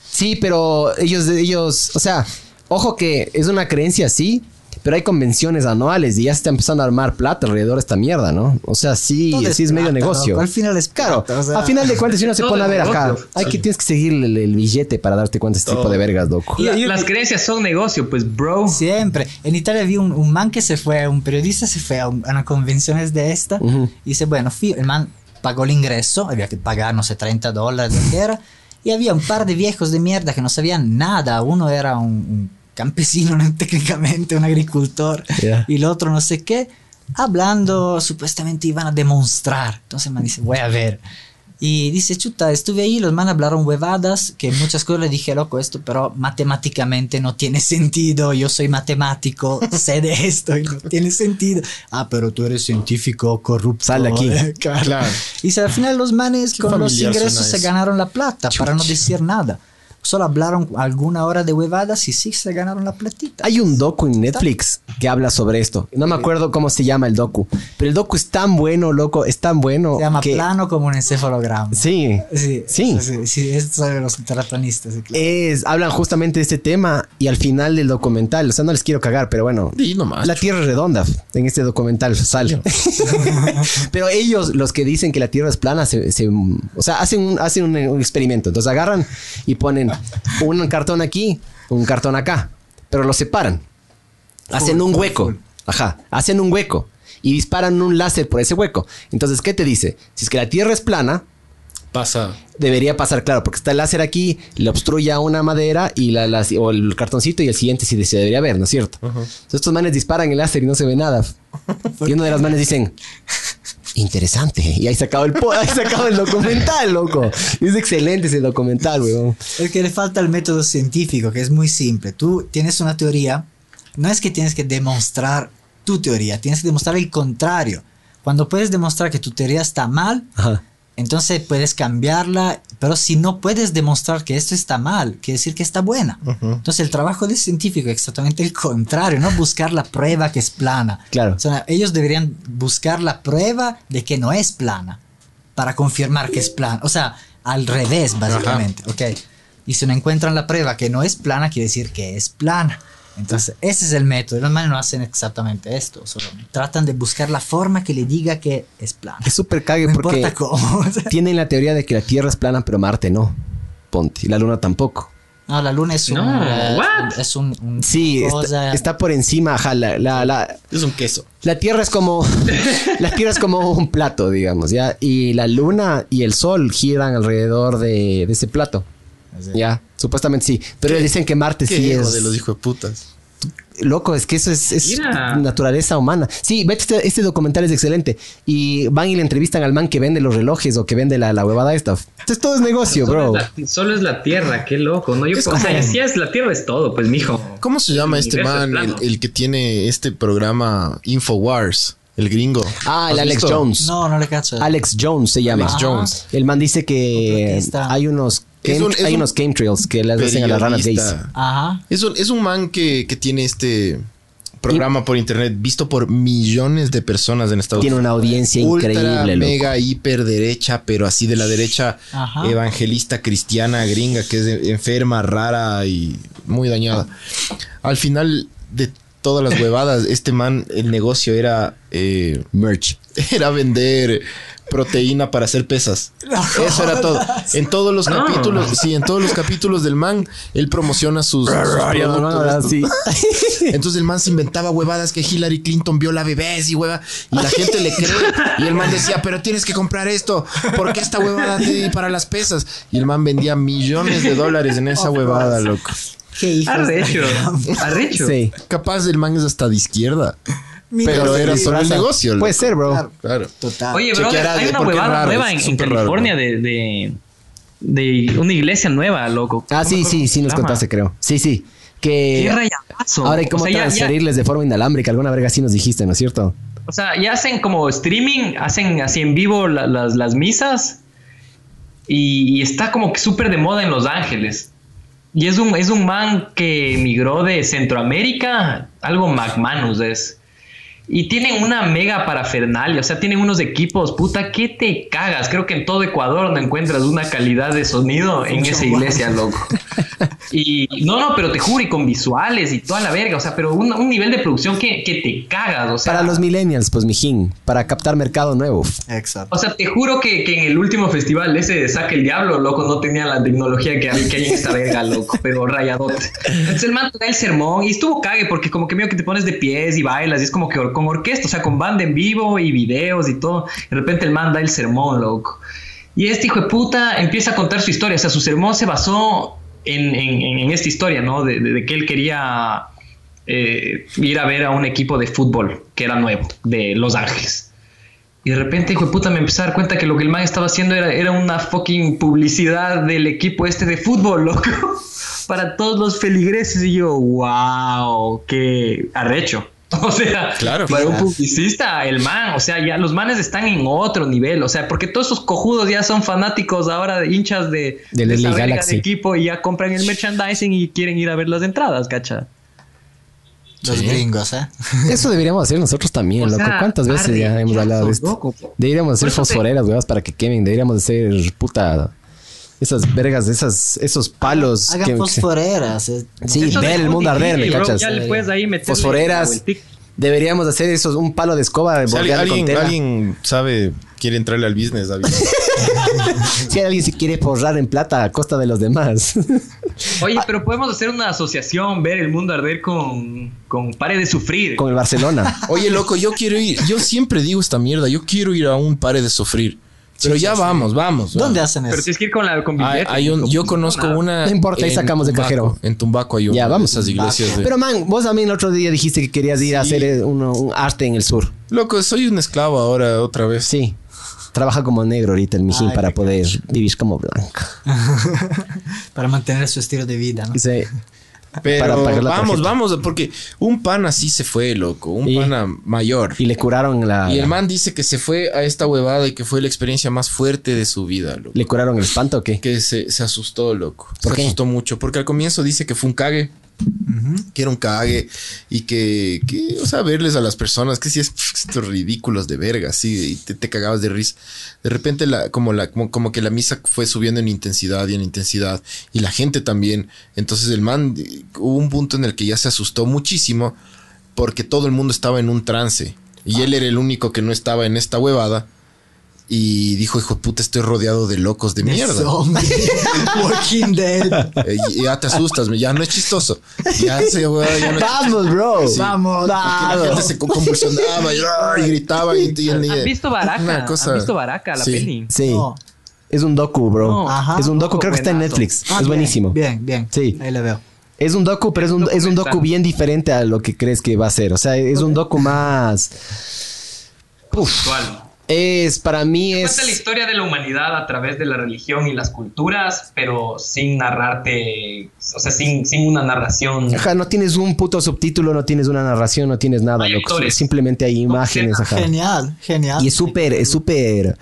Sí, pero ellos, ellos, o sea, ojo que es una creencia, sí, pero hay convenciones anuales y ya se está empezando a armar plata alrededor de esta mierda, ¿no? O sea, sí, Todo es sí es medio plata, negocio. loco. Al final es Claro, plata, o sea. a final de cuentas, si uno se Todo pone a ver acá, negocio. hay que tienes que seguir el, el billete para darte cuenta de este tipo de vergas, loco. La- las creencias son negocio, pues, bro. siempre. En Italia vi un, un man que se fue, un periodista se fue a, un- a una convención de esta Ujú. y dice, bueno, el man pagó el ingreso, había que pagar, no sé, 30 dólares, lo que era, y había un par de viejos de mierda que no sabían nada. Uno era un, un campesino, no, técnicamente, un agricultor, y el otro no sé qué, hablando, supuestamente iban a demostrar. Entonces man dice, voy a ver. Y dice, chuta, estuve ahí, los man hablaron huevadas, que muchas cosas le dije, loco, esto, pero matemáticamente no tiene sentido, yo soy matemático, sé de esto y no tiene sentido. Ah, pero tú eres científico corrupto. Sal de aquí. claro. Y al final los manes con los ingresos se ganaron la plata, para no decir nada. Solo hablaron alguna hora de huevadas y sí se ganaron la platita. Hay un docu en Netflix que habla sobre esto. No me acuerdo cómo se llama el docu, pero el docu es tan bueno, loco, es tan bueno Se llama que plano como un encefalograma. sí, Sí, Sí. sí, sí, es sobre los terraplanistas. sí, claro. es hablan justamente de este tema y al final del documental, o sea, no les quiero cagar, pero bueno, nomás. la Tierra es redonda en este documental sale. Pero ellos, los que dicen que la Tierra es plana, se, se- o sea, hacen un, hacen un, un experimento. Entonces agarran y ponen un cartón aquí, un cartón acá, pero lo separan. Hacen un hueco. Ajá, hacen un hueco y disparan un láser por ese hueco. Entonces, ¿qué te dice? Si es que la Tierra es plana, Pasa. debería pasar, claro, porque está el láser aquí, le obstruye a una madera y la, la- o el cartoncito y el siguiente sí se debería ver, ¿no es cierto? Entonces estos manes disparan el láser y no se ve nada. Y uno de las manes dicen, interesante. Y ahí se acaba el, ahí se acaba el documental, loco. Es excelente ese documental, weón. Es que le falta el método científico, que es muy simple. Tú tienes una teoría, no es que tienes que demostrar tu teoría, tienes que demostrar el contrario. Cuando puedes demostrar que tu teoría está mal, Ajá. entonces puedes cambiarla, pero si no puedes demostrar que esto está mal, quiere decir que está buena. Entonces el trabajo del científico es exactamente el contrario, no buscar la prueba que es plana. Claro. O sea, ellos deberían buscar la prueba de que no es plana para confirmar que es plana. O sea, al revés, básicamente. ¿ok? Y si no encuentran la prueba que no es plana, quiere decir que es plana. Entonces, ese es el método. Los manes no hacen exactamente esto. Solo tratan de buscar la forma que le diga que es plana. Es súper cague No porque importa cómo. tienen la teoría de que la Tierra es plana, pero Marte no. ponte. Y la luna tampoco. No, la luna es un. No, eh, es un. un Sí, está, cosa- está por encima, ajá, la, la, la, Es un queso. la Tierra es como la Tierra es como un plato, digamos, ya, y la Luna y el Sol giran alrededor de, de ese plato, ya, supuestamente sí, pero dicen que Marte Qué sí es de los hijos de putas. loco, es que eso es, naturaleza humana. Sí, vete este, este documental es excelente y van y le entrevistan al man que vende los relojes o que vende la, la huevada esta. Entonces todo es negocio, Solo bro. es, la, solo es la tierra, qué loco. No, yo, Es o sea, como- si es la tierra es todo, pues mijo. ¿Cómo se llama El este es man, el, que tiene este programa Infowars? El gringo. Ah, el ¿Has Alex visto? Jones. No, no le cacho. Alex Jones se llama. Alex Jones. El man dice que hay unos Es un- es hay un unos chemtrails que le hacen a las ranas gays. Ajá. Es un, es un man que, que tiene este programa por internet visto por millones de personas en Estados Tiene Unidos. una audiencia Ultra, increíble, loco. mega, hiper derecha, pero así de la derecha Ajá. evangelista cristiana gringa que es enferma, rara y muy dañada. Al final de todas las huevadas, este man, el negocio era, eh, Merch. era vender proteína para hacer pesas. Eso era todo. En todos los No. capítulos, sí, en todos los capítulos del man, él promociona sus, sus productos, sí. Entonces el man se inventaba huevadas que Hillary Clinton viola bebés y hueva. Y la gente le cree. Y el man decía, pero tienes que comprar esto. Porque esta huevada te para las pesas. Y el man vendía millones de dólares en esa huevada, loco. Qué Arrecho. Arrecho. Sí. Capaz el man es hasta de izquierda. Mira, Pero era sí, solo el negocio. loco. Puede ser, bro. Claro. Claro. Total. Oye, bro, hay una huevada nueva en, en súper raro. California de, de, de una iglesia nueva, loco. Ah, sí, sí, sí nos ¿Cómo se contaste, creo. Sí, sí. Que Qué rayadazo. ahora hay cómo O sea, ya- ya- transferirles de forma inalámbrica. Alguna verga sí nos dijiste, ¿no es cierto? O sea, ya hacen como streaming, hacen así en vivo la- las, las misas y, y está como que súper de moda en Los Ángeles. Y es un, es un man que emigró de Centroamérica, algo McManus es. Y tienen una mega parafernalia, o sea, tienen unos equipos, puta, que te cagas. Creo que en todo Ecuador no encuentras una calidad de sonido en esa iglesia, loco. Y no, no, pero te juro, y con visuales y toda la verga, o sea, pero un, un nivel de producción que, que te cagas, o sea. Para los millennials, pues, mijín. Para captar mercado nuevo. Exacto. O sea, te juro que, que en el último festival ese de Saque el Diablo, loco, no tenía la tecnología que hay, que hay en esta verga, loco, pero rayadote. Entonces el man te da el sermón y estuvo cague porque como que medio que te pones de pies y bailas y es como que con orquesta, o sea, con banda en vivo y videos y todo. De repente el man da el sermón, loco. Y este hijo de puta empieza a contar su historia, o sea, su sermón se basó en, esta historia, ¿no? De que él quería eh, ir a ver a un equipo de fútbol que era nuevo, de Los Ángeles. Y de repente, hijo de puta, me empecé a dar cuenta que lo que el man estaba haciendo era, era una fucking publicidad del equipo este de fútbol, loco. Para todos los feligreses. Y yo, wow, qué arrecho. O sea, Claro. para un publicista, el man, o sea, ya los manes están en otro nivel, o sea, porque todos esos cojudos ya son fanáticos ahora de hinchas de, Del de esa Galaxy. de equipo y ya compran el merchandising y quieren ir a ver las entradas, cacha. Los gringos, ¿eh? Eso deberíamos hacer nosotros también, O loco. sea, ¿Cuántas veces ya hemos hablado de esto? loco. Deberíamos hacer eso te- fosforeras, weas, para que quemen. Deberíamos hacer, puta, esas vergas, esas, esos palos. Hagan que- fosforeras. eh. Sí, ver el mundo arder, ¿me cachas? Ya le puedes ahí meterle Fosforeras. Deberíamos hacer esos, un palo de escoba de con tela. alguien sabe, quiere entrarle al business, David. Si alguien se quiere forrar en plata a costa de los demás. Oye, pero podemos hacer una asociación, ver el mundo arder con, con Pare de Sufrir. con el Barcelona. Oye, loco, yo quiero ir. Yo siempre digo esta mierda. Yo quiero ir a un pare de sufrir. Pero ya vamos, vamos. ¿Dónde vamos. hacen Pero eso? tienes que ir con la con billete. hay un- con- yo con conozco nada. una. No importa, ahí sacamos de Tumbaco. cajero. En Tumbaco hay una Ya, vamos. esas iglesias. de- Pero man, vos también el otro día dijiste que querías ir a hacer eh, uno- un arte en el sur. Loco, soy un esclavo ahora, otra vez. Sí. Trabaja como negro ahorita el mijín Ay, para poder vivir como blanco. Para mantener su estilo de vida, ¿no? Sí. Pero Para vamos, vamos, porque un pana sí se fue, loco. Un Y- pana mayor. Y le curaron la. Y el man dice que se fue a esta huevada y que fue la experiencia más fuerte de su vida, loco. ¿Le curaron el espanto o qué? Que se, se asustó, loco. ¿Por se qué? asustó mucho. Porque al comienzo dice que fue un cague. Que era un cague. Y que, que, o sea, verles a las personas, que sí es pff, estos ridículos de verga, sí, y te, te cagabas de risa. De repente, la, como, la, como, como que la misa fue subiendo en intensidad y en intensidad. Y la gente también. Entonces el man, eh, hubo un punto en el que ya se asustó muchísimo. Porque todo el mundo estaba en un trance. Y él era el único que no estaba en esta huevada. Y dijo, hijo de puta, estoy rodeado de locos de mierda. Zombie. Walking Dead. Eh, y- ya te asustas, ya no es chistoso. Ya, se, ya no es Vamos, bro. Sí. Vamos. La gente se convulsionaba y, y gritaba. Y, y- y- ¿Has visto Baraka? Cosa- ¿Has visto Baraka, la Sí. peli? Sí. No. Es un docu, bro. No. Ajá. Es un docu, creo que está en. Netflix. Ah, es bien, buenísimo. Bien, bien. Sí. Ahí le veo. Es un docu, pero es un, es un docu bien diferente a lo que crees que va a ser. O sea, es un docu más. Actual. Es, para mí Cuenta la es. historia de la humanidad a través de la religión y las culturas, pero sin narrarte, o sea, sin, sin una narración. Ajá, no tienes un puto subtítulo, no tienes una narración, no tienes nada. Hay loco. Simplemente hay imágenes. Ajá. Genial, genial. Y es súper, es súper,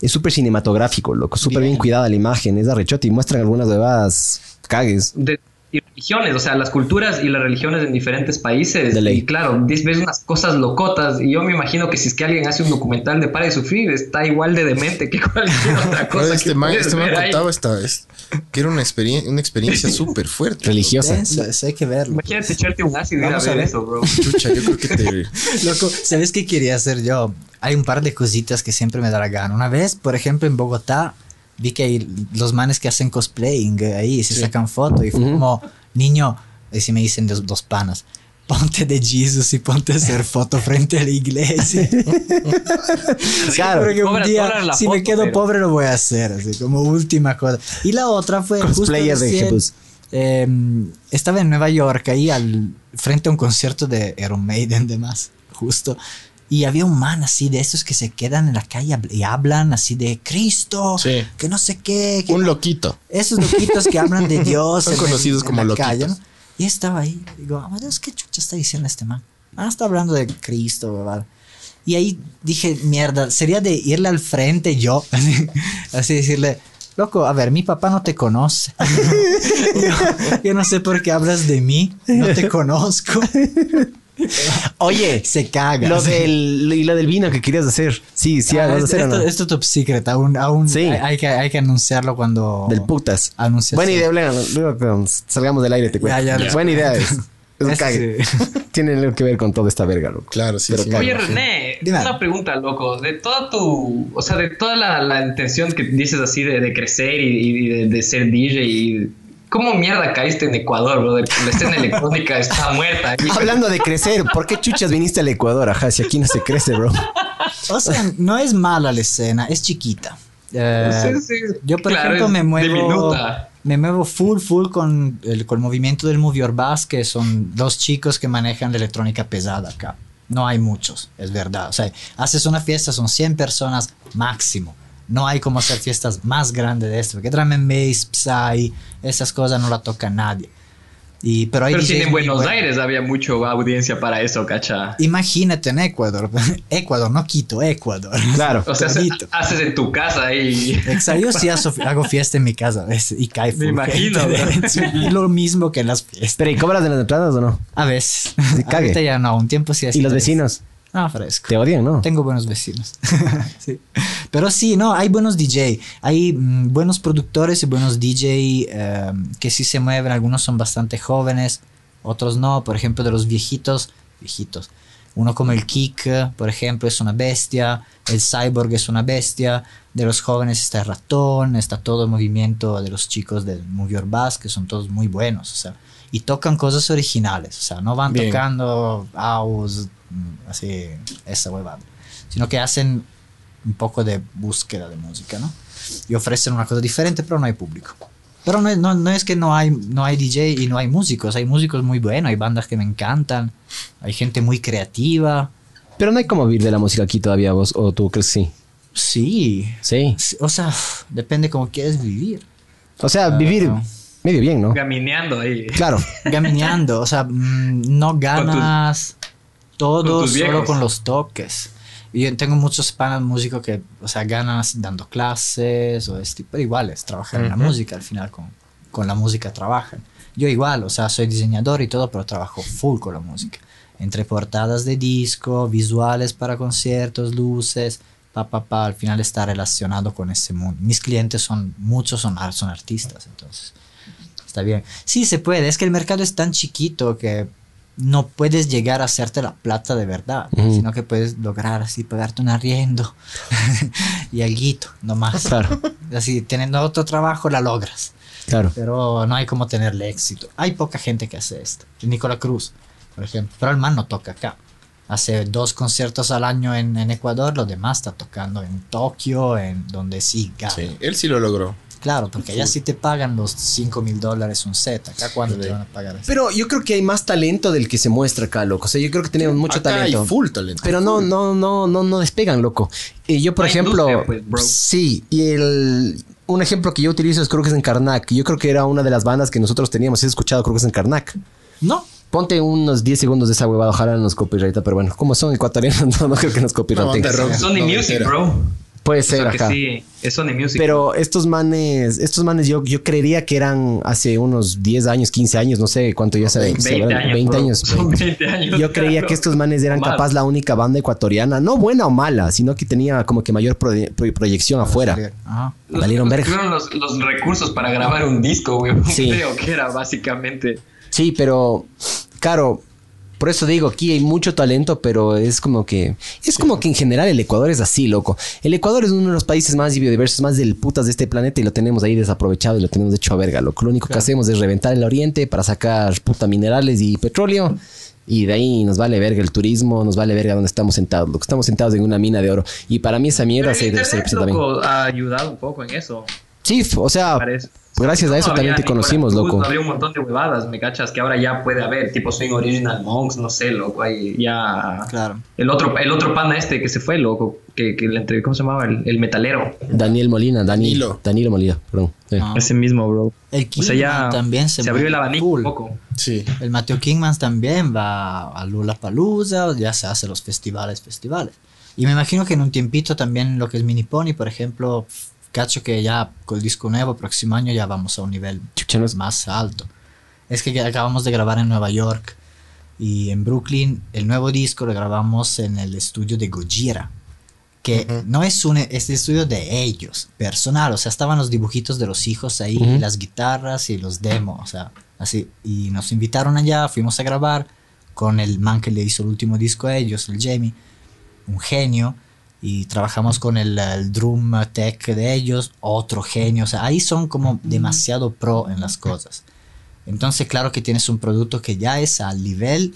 es súper cinematográfico, loco. Súper bien. Bien. cuidada la imagen. Es arrechote y muestran algunas huevadas cagues. de y religiones, o sea, las culturas y las religiones en diferentes países. De ley. Y claro, ves unas cosas locotas. Y yo me imagino que si es que alguien hace un documental de Para de Sufrir, está igual de demente que cualquier otra cosa. este que man, este man contaba esta, es- que era una, experien- una experiencia súper fuerte. Religiosa. Eso hay que verlo. Imagínate echarte un ácido y ir a ver ver. eso, bro. Chucha, yo creo que te... Loco, ¿sabes qué quería hacer yo? Hay un par de cositas que siempre me da la gana. Una vez, por ejemplo, en Bogotá, vi que hay los manes que hacen cosplaying ahí, se sacan fotos y fue Ujú. como, niño, y si me dicen dos, dos panas, ponte de Jesus y ponte a hacer foto frente a la iglesia. Claro. Porque un día, si me foto, quedo pero- pobre, lo voy a hacer, así como última cosa. Y la otra fue justo Cosplayer de recién, Jesús. eh, estaba en Nueva York, ahí al frente a un concierto de Iron Maiden, demás, justo. Y había un man así de esos que se quedan en la calle y hablan así de Cristo, Sí. que no sé qué. que Un no- loquito. esos loquitos que hablan de Dios. Son en- conocidos en como la loquitos. calle, ¿no? Y estaba ahí. Digo, oh, Dios, ¿qué chucha está diciendo este man? Ah, está hablando de Cristo, ¿verdad? Y ahí dije, mierda, sería de irle al frente yo, así, así decirle, loco, a ver, mi papá no te conoce. yo, yo no sé por qué hablas de mí, no te conozco. Oye, Se caga. lo del, y lo del vino que querías hacer. Sí, sí, Ah, vas a esto, hacer no? esto- es top secret, aún, aún Sí. hay, hay que, hay que anunciarlo cuando... Del putas. Anunciación. Buena idea. Luego salgamos del aire te cuento. Ya, ya. Buena idea es. Es un Ese cague. sí. Tiene algo que ver con toda esta verga, loco. Claro, sí, Pero sí. caga. Oye, René, Dime. una pregunta, loco. De toda tu, o sea, de toda la, la intención que dices así de, de crecer y, y de, de ser DJ, y ¿cómo mierda caíste en Ecuador, brother? La escena electrónica está muerta. Y- Hablando de crecer, ¿por qué chuchas viniste al Ecuador? Ajá, si aquí no se crece, bro. O sea, no es mala la escena, es chiquita. Eh, Sí, sí. Yo, por Claro, ejemplo, me muevo, diminuta. me muevo full, full con el, con el movimiento del Movie Or Bass, que son dos chicos que manejan la electrónica pesada acá. No hay muchos, es verdad. O sea, haces una fiesta, son 100 personas máximo. No hay como hacer fiestas más grandes de esto, porque drum and bass, psy, esas cosas no la toca nadie. Y, pero hay Pero DJs en Buenos. Aires había mucho audiencia para eso, cacha. Imagínate en Ecuador. Ecuador, no Quito, Ecuador. Claro. O sea, haces en tu casa y... Exacto, yo sí hago, fiesta en mi casa a veces y cae full imagino. Y lo mismo que en las fiestas. Pero, ¿y cobras de las entradas o no? A veces. Sí, cague. Ahorita ya no, un tiempo sí ¿Y los vecinos? Ah, fresco. Te odian, ¿no? Tengo buenos vecinos. Sí. Pero sí, no, hay buenos DJ. Hay mm, buenos productores y buenos DJ eh, que sí se mueven. Algunos son bastante jóvenes, otros no. Por ejemplo, de los viejitos, viejitos. Uno como el Kick, por ejemplo, es una bestia. El Cyborg es una bestia. De los jóvenes está el Ratón, está todo el movimiento de los chicos del Movie Your Bass, que son todos muy buenos. O sea, y tocan cosas originales. O sea, no van Bien. tocando house, mm, así, esa huevada. Sino que hacen un poco de búsqueda de música, ¿no? Y ofrecen una cosa diferente, pero no hay público. Pero no, es- no, no es que no hay, no hay DJ y no hay músicos. Hay músicos muy buenos, hay bandas que me encantan. Hay gente muy creativa. Pero no hay como vivir de la música aquí todavía, vos, o tú crees sí. Sí. Sí. O sea, depende cómo quieres vivir. O sea, vivir no. Medio bien, ¿no? Gamineando ahí. Claro. Gamineando, o sea, mm, no ganas todo con tus solo viejos. con los toques. Y yo tengo muchos panas músicos que, o sea, ganas dando clases o este, pero iguales, trabajan en la música al final, con, con la música trabajan. Yo igual, o sea, soy diseñador y todo, pero trabajo full con la música. Entre portadas de disco, visuales para conciertos, luces, pa, pa, pa, al final está relacionado con ese mundo. Mis clientes son, muchos son, son artistas, entonces. Está bien. Sí, se puede. Es que el mercado es tan chiquito que no puedes llegar a hacerte la plata de verdad, sino que puedes lograr así pagarte un arriendo y alguito, nomás. Claro. Así, teniendo otro trabajo la logras. Claro. Pero no hay como tenerle éxito. Hay poca gente que hace esto. Nicola Cruz, por ejemplo. Pero el man no toca acá. Hace dos conciertos al año en, en Ecuador, los demás está tocando en Tokio, en donde sí gana. Sí, él sí lo logró. Claro, porque allá sí te pagan los 5 mil dólares un set. Acá cuando te van a pagar así? Pero yo creo que hay más talento del que se muestra acá, loco. O sea, yo creo que tenemos mucho Acá talento. hay full talento. Pero no, no, no, no, no despegan, loco. Y yo, por Hay ejemplo, pues, sí, y el un ejemplo que yo utilizo es creo que es en Karnak. Yo creo que era una de las bandas que nosotros teníamos. Has escuchado, creo que es en Karnak. No. Ponte unos 10 segundos de esa huevada, ojalá no nos copyrighta, pero bueno, como son ecuatorianos, no, no creo que nos copyrighten. banda de rock. Sony No, Music, bro. Puede O ser sea que acá. sí, es Sony Music. Pero estos manes, estos manes yo, yo creería que eran hace unos 10 años, 15 años, no sé cuánto ya se 20 se- años. 20 bro. años. Son 20 años. Yo creía que estos manes eran capaz la única banda ecuatoriana, no buena o mala, sino que tenía como que mayor proye- pro- proyección afuera. Ajá. Los- Valieron los- verga. Tuvieron los, los recursos para grabar un disco, güey. Sí. Creo que era básicamente. Sí, pero claro, por eso digo, aquí hay mucho talento, pero es como que es como que en general el Ecuador es así, loco. El Ecuador es uno de los países más biodiversos, más del putas de este planeta y lo tenemos ahí desaprovechado y lo tenemos hecho a verga, loco. Lo único que hacemos es reventar el oriente para sacar puta minerales y petróleo. Y de ahí nos vale verga el turismo, nos vale verga donde estamos sentados. Lo que estamos sentados en una mina de oro. Y para mí esa mierda Pero se, se representa bien. loco, ha ayudado un poco en eso. Sí, o sea, parece. Gracias a eso también te conocimos, Cruz, loco. no Había un montón de huevadas, me cachas, que ahora ya puede haber, tipo Swing Original Monks, no sé, loco, ahí ya... Claro. El otro, el otro pana este que se fue, loco, que, que le entre, ¿cómo se llamaba? El, el metalero. Daniel Molina, Dani- Danilo. Danilo Molina, perdón. Sí. Ah. Ese mismo, bro. El O sea, ya Kingman también se se abrió el abanico full. un poco. Sí. El Mateo Kingman también va a Lula Palusa, ya se hace los festivales, festivales. Y me imagino que en un tiempito también lo que es Mini Pony, por ejemplo, cacho que ya con el disco nuevo, próximo año ya vamos a un nivel Chucha, no es- más alto. Es que acabamos de grabar en Nueva York y en Brooklyn el nuevo disco lo grabamos en el estudio de Gojira. Que no es un es el estudio de ellos, personal. O sea, estaban los dibujitos de los hijos ahí, Ujú. las guitarras y los demos. O sea, así. Y nos invitaron allá, fuimos a grabar con el man que le hizo el último disco a ellos, el Jamie, un genio. Y trabajamos con el, el drum tech de ellos, otro genio. O sea, ahí son como demasiado pro en las cosas. Entonces, claro que tienes un producto que ya es al nivel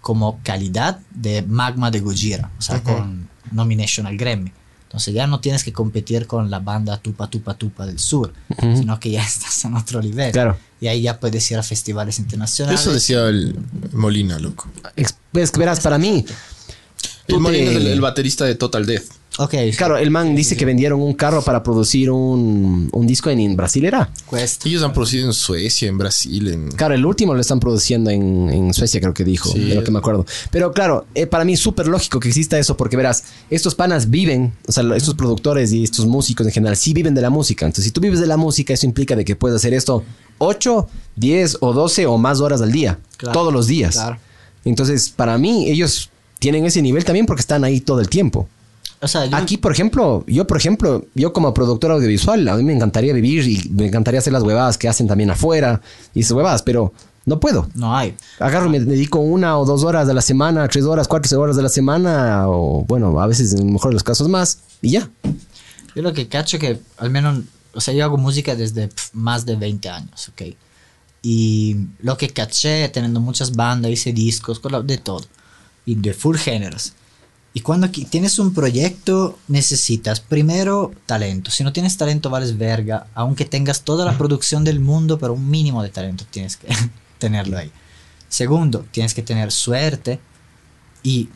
como calidad de Magma de Gojira, o sea, con nomination al Grammy. Entonces ya no tienes que competir con la banda Tupa Tupa Tupa del sur, Ujú. sino que ya estás en otro nivel. Claro. Y ahí ya puedes ir a festivales internacionales. Eso decía el Molina, loco. Pues que verás, para mí, Tú El te- el, el baterista de Total Death. Ok, claro, el man dice que vendieron un carro para producir un, un disco en, en Brasil, ¿era? cuesta. Ellos han producido en Suecia, en Brasil, en... Claro, el último lo están produciendo en, en Suecia, creo que dijo, Sí. de lo que me acuerdo. Pero claro, eh, para mí es súper lógico que exista eso, porque verás, estos panas viven, o sea, estos productores y estos músicos en general, sí viven de la música. Entonces, si tú vives de la música, eso implica de que puedes hacer esto 8, 10 o 12 o más horas al día, Claro, todos los días. claro. Entonces, para mí, ellos tienen ese nivel también porque están ahí todo el tiempo. O sea, yo- Aquí, por ejemplo, yo, por ejemplo, yo como productor audiovisual, a mí me encantaría vivir y me encantaría hacer las huevadas que hacen también afuera y esas huevadas, pero no puedo. no hay. Agarro, me dedico una o dos horas de la semana, tres horas, cuatro horas de la semana, o bueno, a veces en mejor de los casos más, y ya. Yo lo que cacho que al menos, o sea, yo hago música desde más de 20 años, ¿ok? Y lo que caché teniendo muchas bandas, hice discos, de todo, y de full géneros. Y cuando aquí tienes un proyecto, necesitas primero talento. Si no tienes talento, vales verga. Aunque tengas toda la producción del mundo, pero un mínimo de talento tienes que tenerlo ahí. Segundo, tienes que tener suerte. Y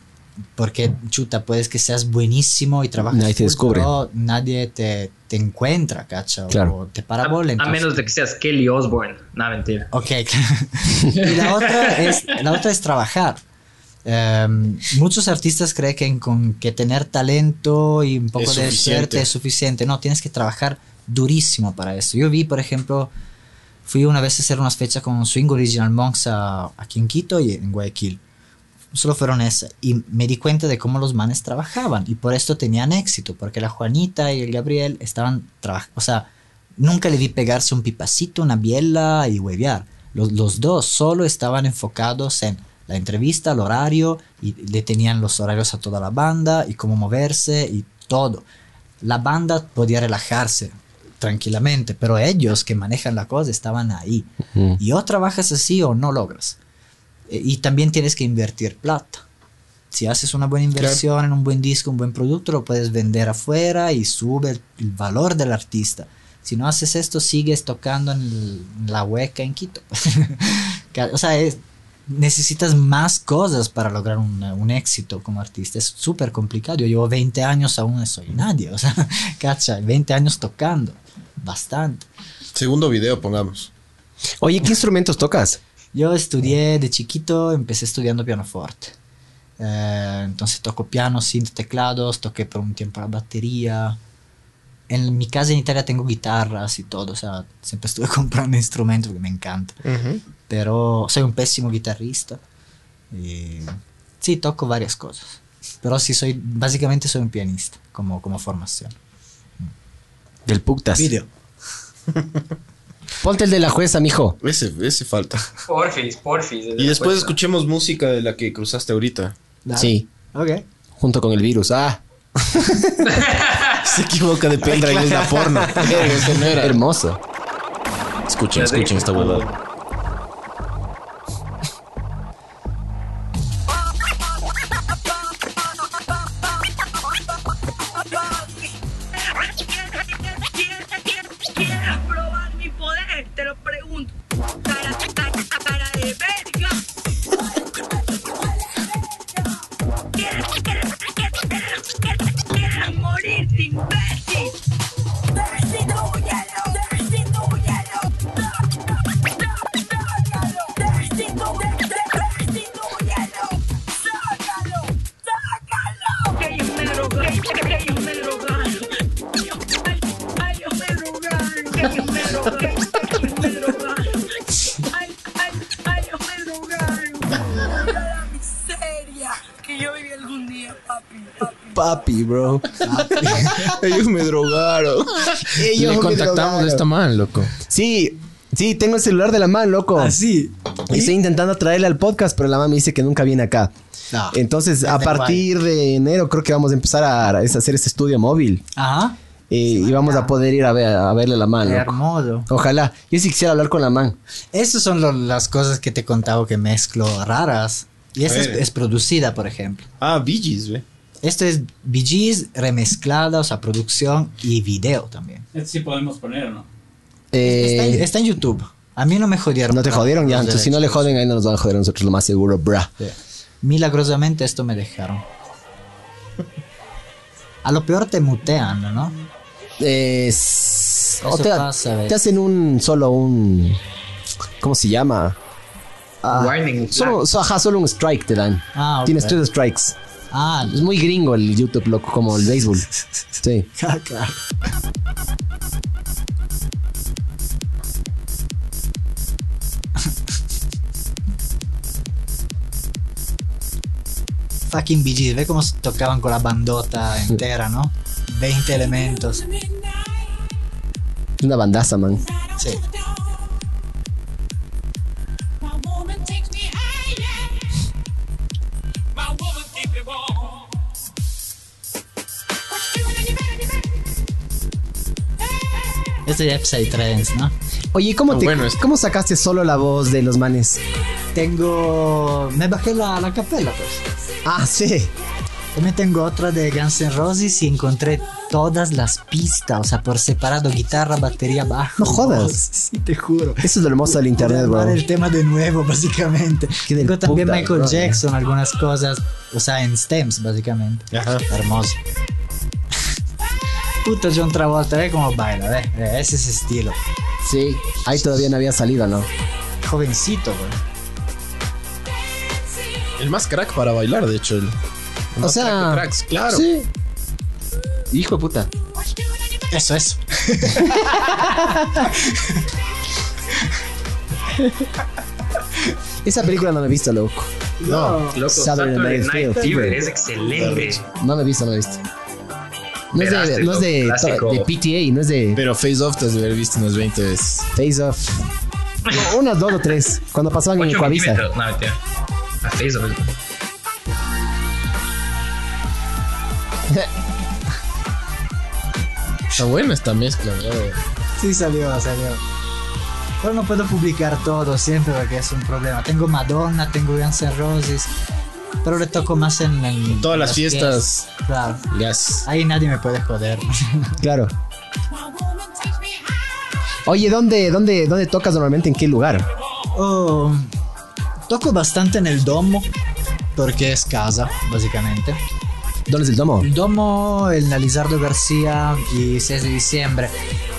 porque, chuta, puedes que seas buenísimo y trabajes. Nadie te full, descubre. pero nadie te, te encuentra, cacha. Claro. O te para A, a menos de que seas Kelly Osbourne. No, mentira. Ok, y la otra es, la otra es trabajar. Em, muchos artistas creen que con que tener talento y un poco de suerte es suficiente. No, tienes que trabajar durísimo para eso. Yo vi, por ejemplo, fui una vez a hacer unas fechas con Swing Original Monks a- aquí en Quito y en Guayaquil. Solo fueron esas. Y me di cuenta de cómo los manes trabajaban. Y por esto tenían éxito. Porque la Juanita y el Gabriel estaban trabajando. O sea, nunca le vi pegarse un pipacito, una biela y huevear. Los, los dos solo estaban enfocados en La entrevista, el horario, y le tenían los horarios a toda la banda, y cómo moverse, y todo. La banda podía relajarse tranquilamente, pero ellos que manejan la cosa estaban ahí. Y o trabajas así o no logras. E- Y también tienes que invertir plata. Si haces una buena inversión en un buen disco, un buen producto, lo puedes vender afuera y sube el, el valor del artista. Si no haces esto, sigues tocando en, el- en la hueca en Quito. O sea, es- necesitas más cosas para lograr un, un éxito como artista. Es súper complicado. Yo llevo 20 años, aún no soy nadie. O sea, cacha, 20 años tocando. Bastante. Segundo video, pongamos. Oye, ¿qué instrumentos tocas? Yo estudié de chiquito, empecé estudiando pianoforte. Eh, entonces toco piano, synth, teclados, toqué por un tiempo la batería. En mi casa en Italia tengo guitarras y todo, o sea, siempre estuve comprando instrumentos porque me encanta. Pero soy un pésimo guitarrista. Y sí, toco varias cosas. Pero sí, soy, básicamente soy un pianista como, como formación. Del putas. Video. Ponte el de la jueza, mijo. Ese, ese falta. Porfis, porfis. Y después escuchemos música de la que cruzaste ahorita. Dale. Sí, Ok. junto con el virus. Ah, Se equivoca de pendrive, es la porno. Hermoso. Escuchen, escuchen esta huevada. Man, loco. Sí, sí, tengo el celular de la man, loco. Así. Estoy intentando traerle al podcast, pero la mamá me dice que nunca viene acá. No. Entonces, a partir de enero creo que vamos a empezar a, a hacer este estudio móvil. Ajá. Eh, y vamos a poder ir a, ver, a verle a la man. Hermoso. Ojalá. Yo sí quisiera hablar con la man. Esas son lo- las cosas que te he contado que mezclo raras. Y esta es, producida, por ejemplo. Ah, Gees, ve. Esto es BGs remezclada, o sea, producción y video también. Este sí podemos poner, ¿o no? Está, en, Eh, está en YouTube. A mí no me jodieron. no te jodieron ya. Entonces, si no le joden, ahí no nos van a joder a nosotros, lo más seguro, bra. Milagrosamente esto me dejaron. A lo peor te mutean, ¿no? Eh, s- o te, pasa, te ¿ves? hacen un solo un ¿cómo se llama? Ah, Warning. solo, so- ajá, solo un strike te dan. Ah. Tienes tres strikes. Ah, Es muy gringo el YouTube, loco, como el béisbol. Sí. claro. Fucking BGs, ve cómo tocaban con la bandota entera, ¿no? 20 elementos. Es una bandaza, man. Sí. Esto ya es Psytrance, ¿no? Oye, ¿cómo, Ah, te, bueno, ¿cómo sacaste solo la voz de los manes? Tengo. Me bajé la, la capela, pues. Ah, sí. También tengo otra de Guns N' Roses y encontré todas las pistas, o sea, por separado, guitarra, batería, bajo. No jodas. Sí, te juro. Eso es lo hermoso del internet, bro. el tema de nuevo, básicamente. Tengo también puta, Michael bro. Jackson, algunas cosas, o sea, en stems, básicamente. Ajá. Hermoso. Puta John Travolta, ve cómo baila, ve, ve, ese es estilo. Sí. Ahí todavía no había salido, ¿no? Jovencito, güey. El más crack para bailar, de hecho. El, el O más sea, crack de cracks, claro. Sí. Hijo de puta. Eso, eso. Esa película no me he visto, loco. No, Loco, Saturday Saturday Night Night Fever. Fever es excelente. No me he visto, no me he visto. No es de, no es de, de PTA, no es de pero Face Off te has de haber visto unas 20 veces. Face Off. No, unas dos o tres. Cuando pasaban en 8 Coavisa. milímetros. No, mentira. A Facebook. Está buena esta mezcla, bro. Sí, salió, salió. Pero no puedo publicar todo siempre porque es un problema. Tengo Madonna, tengo Guns N' Roses, pero le toco más en, en Todas las fiestas. Claro. Gas. Ahí nadie me puede joder. Claro. Oye, ¿dónde, dónde, ¿dónde tocas normalmente? ¿En qué lugar? Oh, toco bastante en el domo porque es casa, básicamente. ¿Dónde es el domo? El domo, el Lizardo García y 6 de diciembre.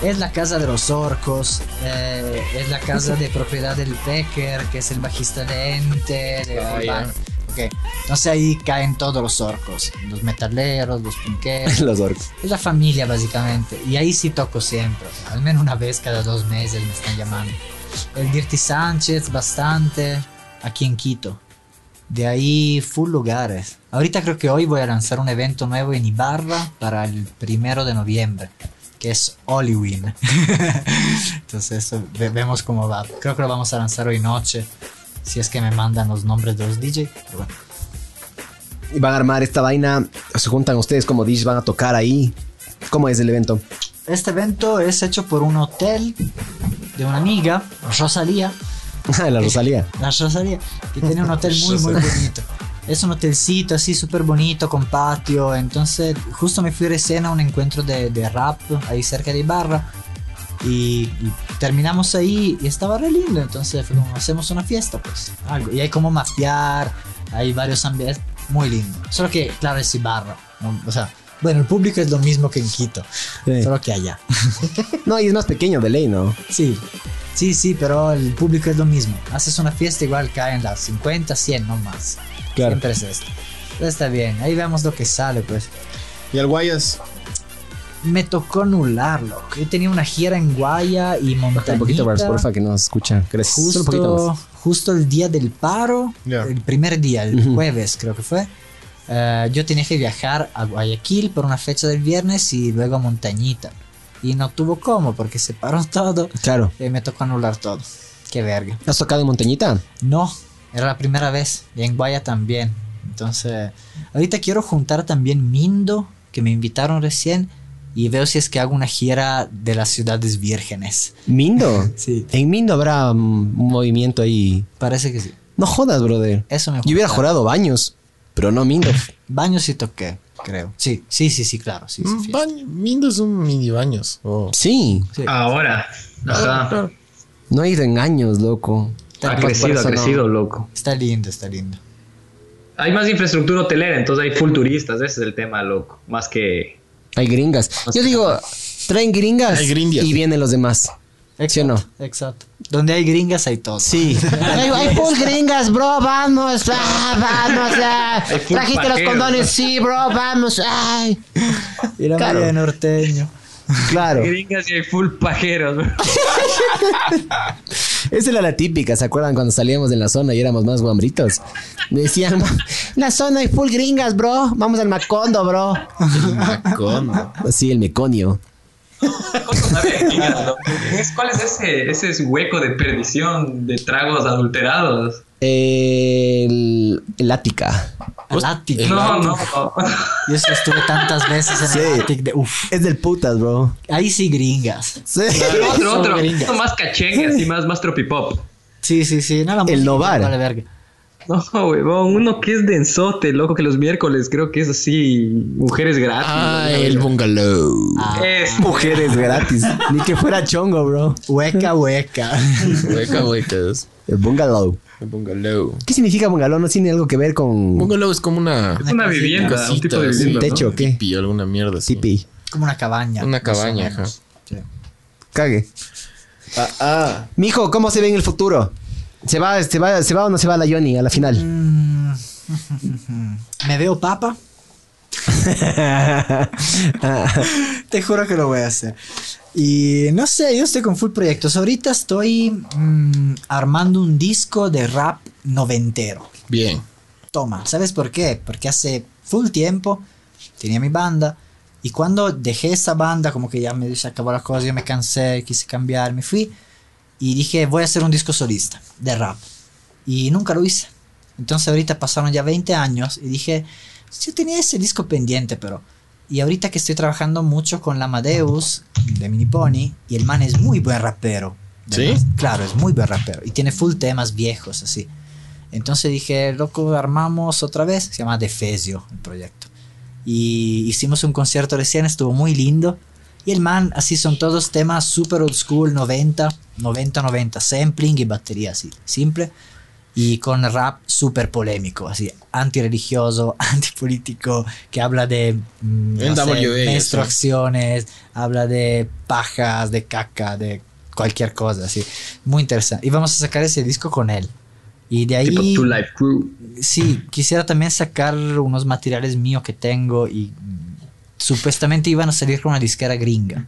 Es la casa de los orcos, eh, es la casa de propiedad del Pecker, que es el bajista de Ente, de Ah, Urban. ya. Ok, Entonces ahí caen todos los orcos, los metaleros, los punkeros. Los orcos. Es la familia básicamente. Y ahí sí toco siempre. al menos una vez cada dos meses me están llamando. El Dirty Sánchez bastante. Aquí en Quito. De ahí full lugares. Ahorita creo que hoy voy a lanzar un evento nuevo en Ibarra para el primero de noviembre. Que es Halloween. Entonces eso, ve- vemos cómo va. Creo que lo vamos a lanzar hoy noche. Si es que me mandan los nombres de los DJ. Pero bueno. Y van a armar esta vaina. Se juntan ustedes como DJs, van a tocar ahí. ¿Cómo es el evento? Este evento es hecho por un hotel de una amiga, Rosalía. la Rosalía. La Rosalía, que tiene un hotel muy, muy bonito. Es un hotelcito así súper bonito, con patio. Entonces, justo me fui a escena a un encuentro de, de rap ahí cerca de Ibarra. Y, y terminamos ahí y estaba re lindo. Entonces, fue como, hacemos una fiesta, pues. Algo. Y hay como mapear, hay varios ambientes. Muy lindo. Solo que, claro, es Ibarra. ¿no? O sea, bueno, el público es lo mismo que en Quito, Sí. solo que allá. No, y es más pequeño de ley, ¿no? Sí, sí, sí, pero el público es lo mismo. Haces una fiesta, igual caen las 50, 100, no más. Claro. Siempre es esto. Pero está bien, ahí vemos lo que sale, pues. Y al Guayas, Me tocó anularlo. Yo tenía una gira en Guaya y Montañita. Un poquito, Bars, porfa, que nos escucha. Gracias. Solo un poquito Justo, más. justo el día del paro, el primer día, el jueves creo que fue. eh, yo tenía que viajar a Guayaquil por una fecha del viernes y luego a Montañita. Y no tuvo cómo porque se paró todo Claro. y me tocó anular todo. Qué verga. ¿Has tocado en Montañita? No, era la primera vez. Y en Guaya también. Entonces, ahorita quiero juntar también Mindo, que me invitaron recién. Y veo si es que hago una gira de las ciudades vírgenes. ¿Mindo? Sí. En Mindo habrá mm, un movimiento ahí. Parece que sí. No jodas, brother. Eso me Yo hubiera jurado baños, pero no Mindo. Baños sí toqué, creo. Sí, sí, sí, sí, claro. Sí, sí, Mm, fiesta. baño- Mindo es un mini baños. Oh. Sí. Sí. Ahora. Ajá. No he ido en años, loco. Está, Ha crecido, ha no. crecido, loco. está lindo, está lindo. Hay más infraestructura hotelera, entonces hay full turistas. Ese es el tema, loco. Más que. Hay gringas. Yo digo, traen gringas y vienen los demás. ¿Sí o no? Exacto. Donde hay gringas hay todo. Sí. hay, hay full gringas, bro, vamos, ah, vamos. ah. Hay los condones, sí, bro, vamos. Ay. Ir a Claro. María norteño. Claro. Gringas y hay full pajeros. bro. Esa era la típica, ¿se acuerdan cuando salíamos de la zona y éramos más guambritos? Me decían, la zona hay full gringas, bro. Vamos al Macondo, bro. Macondo. Sí, el meconio. ¿Cuál es ese, ese hueco de perdición de tragos adulterados? El, el Ática. No, no. Yo estuve tantas veces en Sí. el Attic de uf. Es del putas, bro. Ahí sí gringas. Sí. Otro, otro. gringas. Más cachengue, así más, más tropipop. Sí, sí, sí. No, la música Novar. Vale verga. No, huevón, uno que es densote, loco, que los miércoles creo que es así, mujeres gratis. Ah, ¿no? el bungalow. Ah, Es Mujeres gratis. Ni que fuera chongo, bro. hueca, hueca. Hueca, huecas. El bungalow. El bungalow. ¿Qué significa bungalow? No tiene algo que ver con Bungalow es como una una vivienda, un tipo de vivienda. sí, ¿no? techo, ¿qué? tipi, alguna mierda así. tipi. Como una cabaña. Una o cabaña, ajá. Sí. Cague. Ah, ah. Mijo, ¿cómo se ve en el futuro? ¿Se va, se va, se va o no se va la Johnny a la final? Mm. Me veo papa. Te juro que lo voy a hacer. Y no sé, yo estoy con full proyectos. Ahorita estoy mm, armando un disco de rap noventero. Bien. Toma, ¿sabes por qué? Porque hace full tiempo tenía mi banda y cuando dejé esa banda, como que ya me se acabó la cosa, yo me cansé, quise cambiar, me fui y dije, voy a hacer un disco solista de rap. Y nunca lo hice. Entonces ahorita pasaron ya 20 años y dije, yo tenía ese disco pendiente, pero... Y ahorita que estoy trabajando mucho con la Amadeus de Mini Pony, y el man es muy buen rapero. ¿Sí? ¿verdad? Claro, es muy buen rapero. Y tiene full temas viejos, así. Entonces dije, loco, armamos otra vez. Se llama Defesio el proyecto. Y hicimos un concierto recién, estuvo muy lindo. Y el man, así son todos temas super old school, 90, 90, 90, sampling y batería así, simple. Y con rap súper polémico, así, antirreligioso, antipolítico, que habla de mm, no sé, menstruaciones, habla de pajas, de caca, de cualquier cosa, así. Muy interesante. Y vamos a sacar ese disco con él. Y de ahí... Tipo Two Life Crew. Sí, quisiera también sacar unos materiales míos que tengo y supuestamente iban a salir con una disquera gringa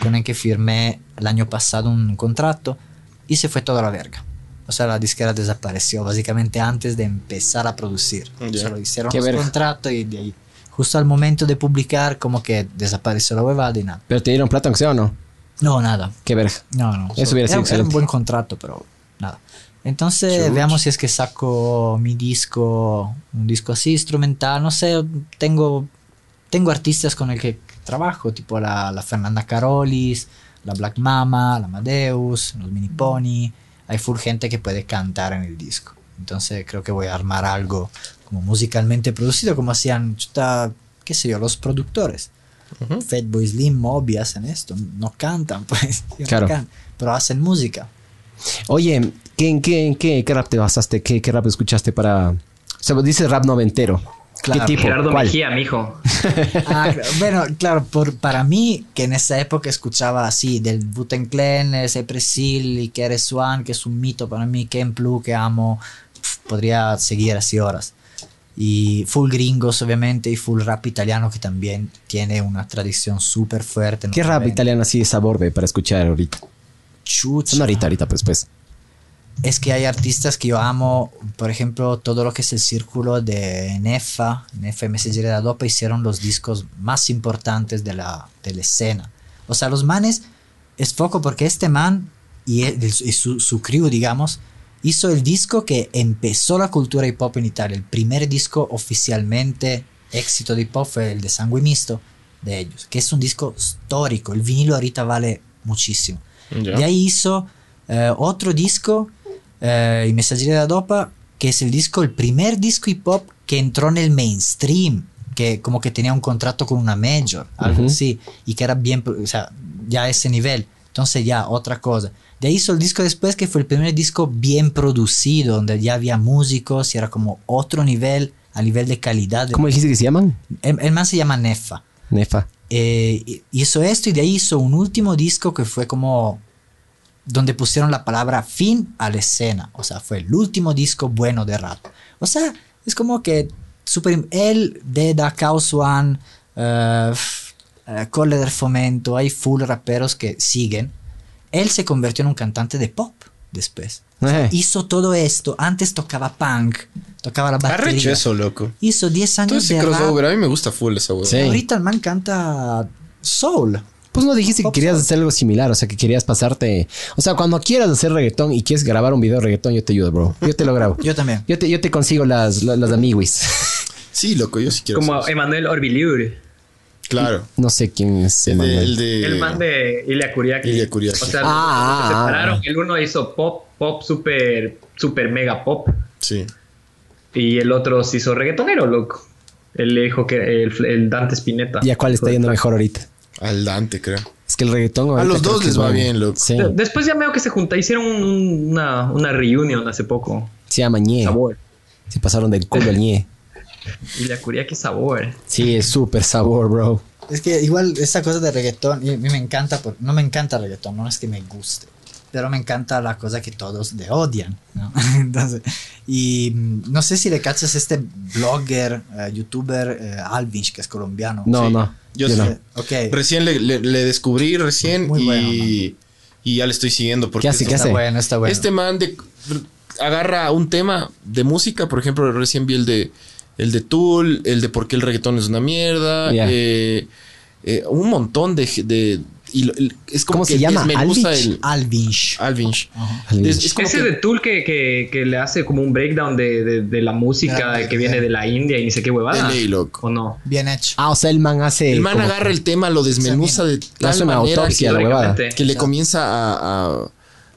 con el que firmé el año pasado un contrato y se fue toda la verga. O sea, la disquera desapareció básicamente antes de empezar a producir. Solo hicieron verga. contratos y de ahí, justo al momento de publicar, como que desapareció la huevada y nada. Pero te dieron plata, aunque sea o no. No, nada. Qué verga. No, no. Eso hubiera sido era, era un buen contrato, pero nada. Entonces, Chuch. veamos si es que saco mi disco, un disco así instrumental. No sé, tengo, tengo artistas con el que trabajo, tipo la, la Fernanda Carolis, la Black Mama, la Amadeus, los Mini Pony. Hay full gente que puede cantar en el disco. Entonces, creo que voy a armar algo como musicalmente producido, como hacían, chuta, qué sé yo, los productores. Fatboy Slim, Moby hacen esto. No cantan, pues. no cantan, pero hacen música. Oye, ¿qué, en qué, en qué, qué rap te basaste? ¿Qué, qué rap escuchaste para...? O sea, dices rap noventero. Claro. ¿Qué tipo? Gerardo ¿Cuál? Mejía, mijo. Ah, bueno, claro, por, para mí, que en esa época escuchaba así, del Buten Clan, ese Presil y que eres Swan, que es un mito para mí, Ken Plu, que amo, pf, podría seguir así horas. Y full gringos, obviamente, y full rap italiano, que también tiene una tradición súper fuerte. ¿Qué rap 90. italiano así de sabor, ve, para escuchar ahorita? Chucha. No ahorita, ahorita, pues, pues. Es que hay artistas que yo amo, por ejemplo, todo lo que es el círculo de Nefa, Nefa y Messaggeri da Dopa hicieron los discos más importantes de la, de la escena. O sea, los manes, es foco porque este man y, él- y su, su crew, digamos, hizo el disco que empezó la cultura hip hop en Italia. El primer disco oficialmente éxito de hip hop fue el de Sangue Misto de ellos, que es un disco histórico. El vinilo ahorita vale muchísimo. Ya. De ahí hizo eh, otro disco, eh, y Messaggeri da Dopa, que es el disco, el primer disco hip hop que entró en el mainstream, que como que tenía un contrato con una major, algo Ujú. así, y que era bien, o sea, ya a ese nivel. Entonces ya, otra cosa. De ahí hizo el disco después, que fue el primer disco bien producido, donde ya había músicos y era como otro nivel, a nivel de calidad. de- ¿Cómo dijiste que se llaman? el, el man se llama Nefa. Nefa. Eh, hizo esto y de ahí hizo un último disco que fue como donde pusieron la palabra fin a la escena. O sea, fue el último disco bueno de rap. O sea, es como que super, él, Deda, Chaos One, eh, eh, Colle del Fomento, hay full raperos que siguen. Él se convirtió en un cantante de pop después. Eh. Hizo todo esto. Antes tocaba punk, tocaba la batería. Arrecho eso, loco. Hizo 10 Todo años ese de rap. crossover, a mí me gusta full esa hueá. Sí. Ahorita el man canta soul. Pues no dijiste que querías hacer algo similar, o sea, que querías pasarte... O sea, cuando quieras hacer reggaetón y quieres grabar un video de reggaetón, yo te ayudo, bro. Yo te lo grabo. Yo también. Yo te, yo te consigo las, las, las amiguis. Sí, loco, yo sí quiero Como. Emanuel Orbiliur. Claro. No sé quién es El de, Emanuel. el de- El man de Ilya Kuriaki. Ilya Kuriaki. O sea, Ah, se ah, separaron. ah. El uno hizo pop, pop super, super mega pop. Sí. Y el otro se hizo reggaetonero, loco. Él le dijo que el, el Dante Spinetta. ¿Y a cuál está yendo mejor ahorita? Al Dante, creo. Es que el reggaetón... A los dos les es va bien, loco. Sí. De- Después ya veo que se junta, hicieron un- un- una, una reunion hace poco. Se llama Ñe. Sabor. Se pasaron del culo al Ñe. Ilya Kuriaki sabor. Sí, es súper sabor, bro. Es que igual esa cosa de reggaetón, y a mí me encanta, por- no me encanta el reggaetón, no es que me guste, pero me encanta la cosa que todos le odian, ¿no? Entonces, y mm, no sé si le cachas este blogger, eh, youtuber eh, Alvinch, que es colombiano. No, Sí. no. Yo Yo sí. no. Recién le, le- le descubrí, recién, Muy y, bueno, y ya le estoy siguiendo. Porque ¿Qué hace? es- ¿Qué está hace? bueno, está bueno. Este man de, agarra un tema de música, por ejemplo, recién vi el de el de Tool, el de por qué el reggaetón es una mierda, eh, eh, un montón de, de y lo- el- es como ¿Cómo que se llama? desmenuza Alvich. el Alvinch. Alvinch. Alvinch. Es, es como Ese que- de Tool que, que, que le hace como un breakdown de, de, de la música que viene de la India y ni sé qué huevada. De ley, loco. ¿O no? Bien hecho. Ah, o sea, el man hace. el man agarra el tema, lo desmenuza de tal hace una manera autopsia, que, la que le comienza a, a-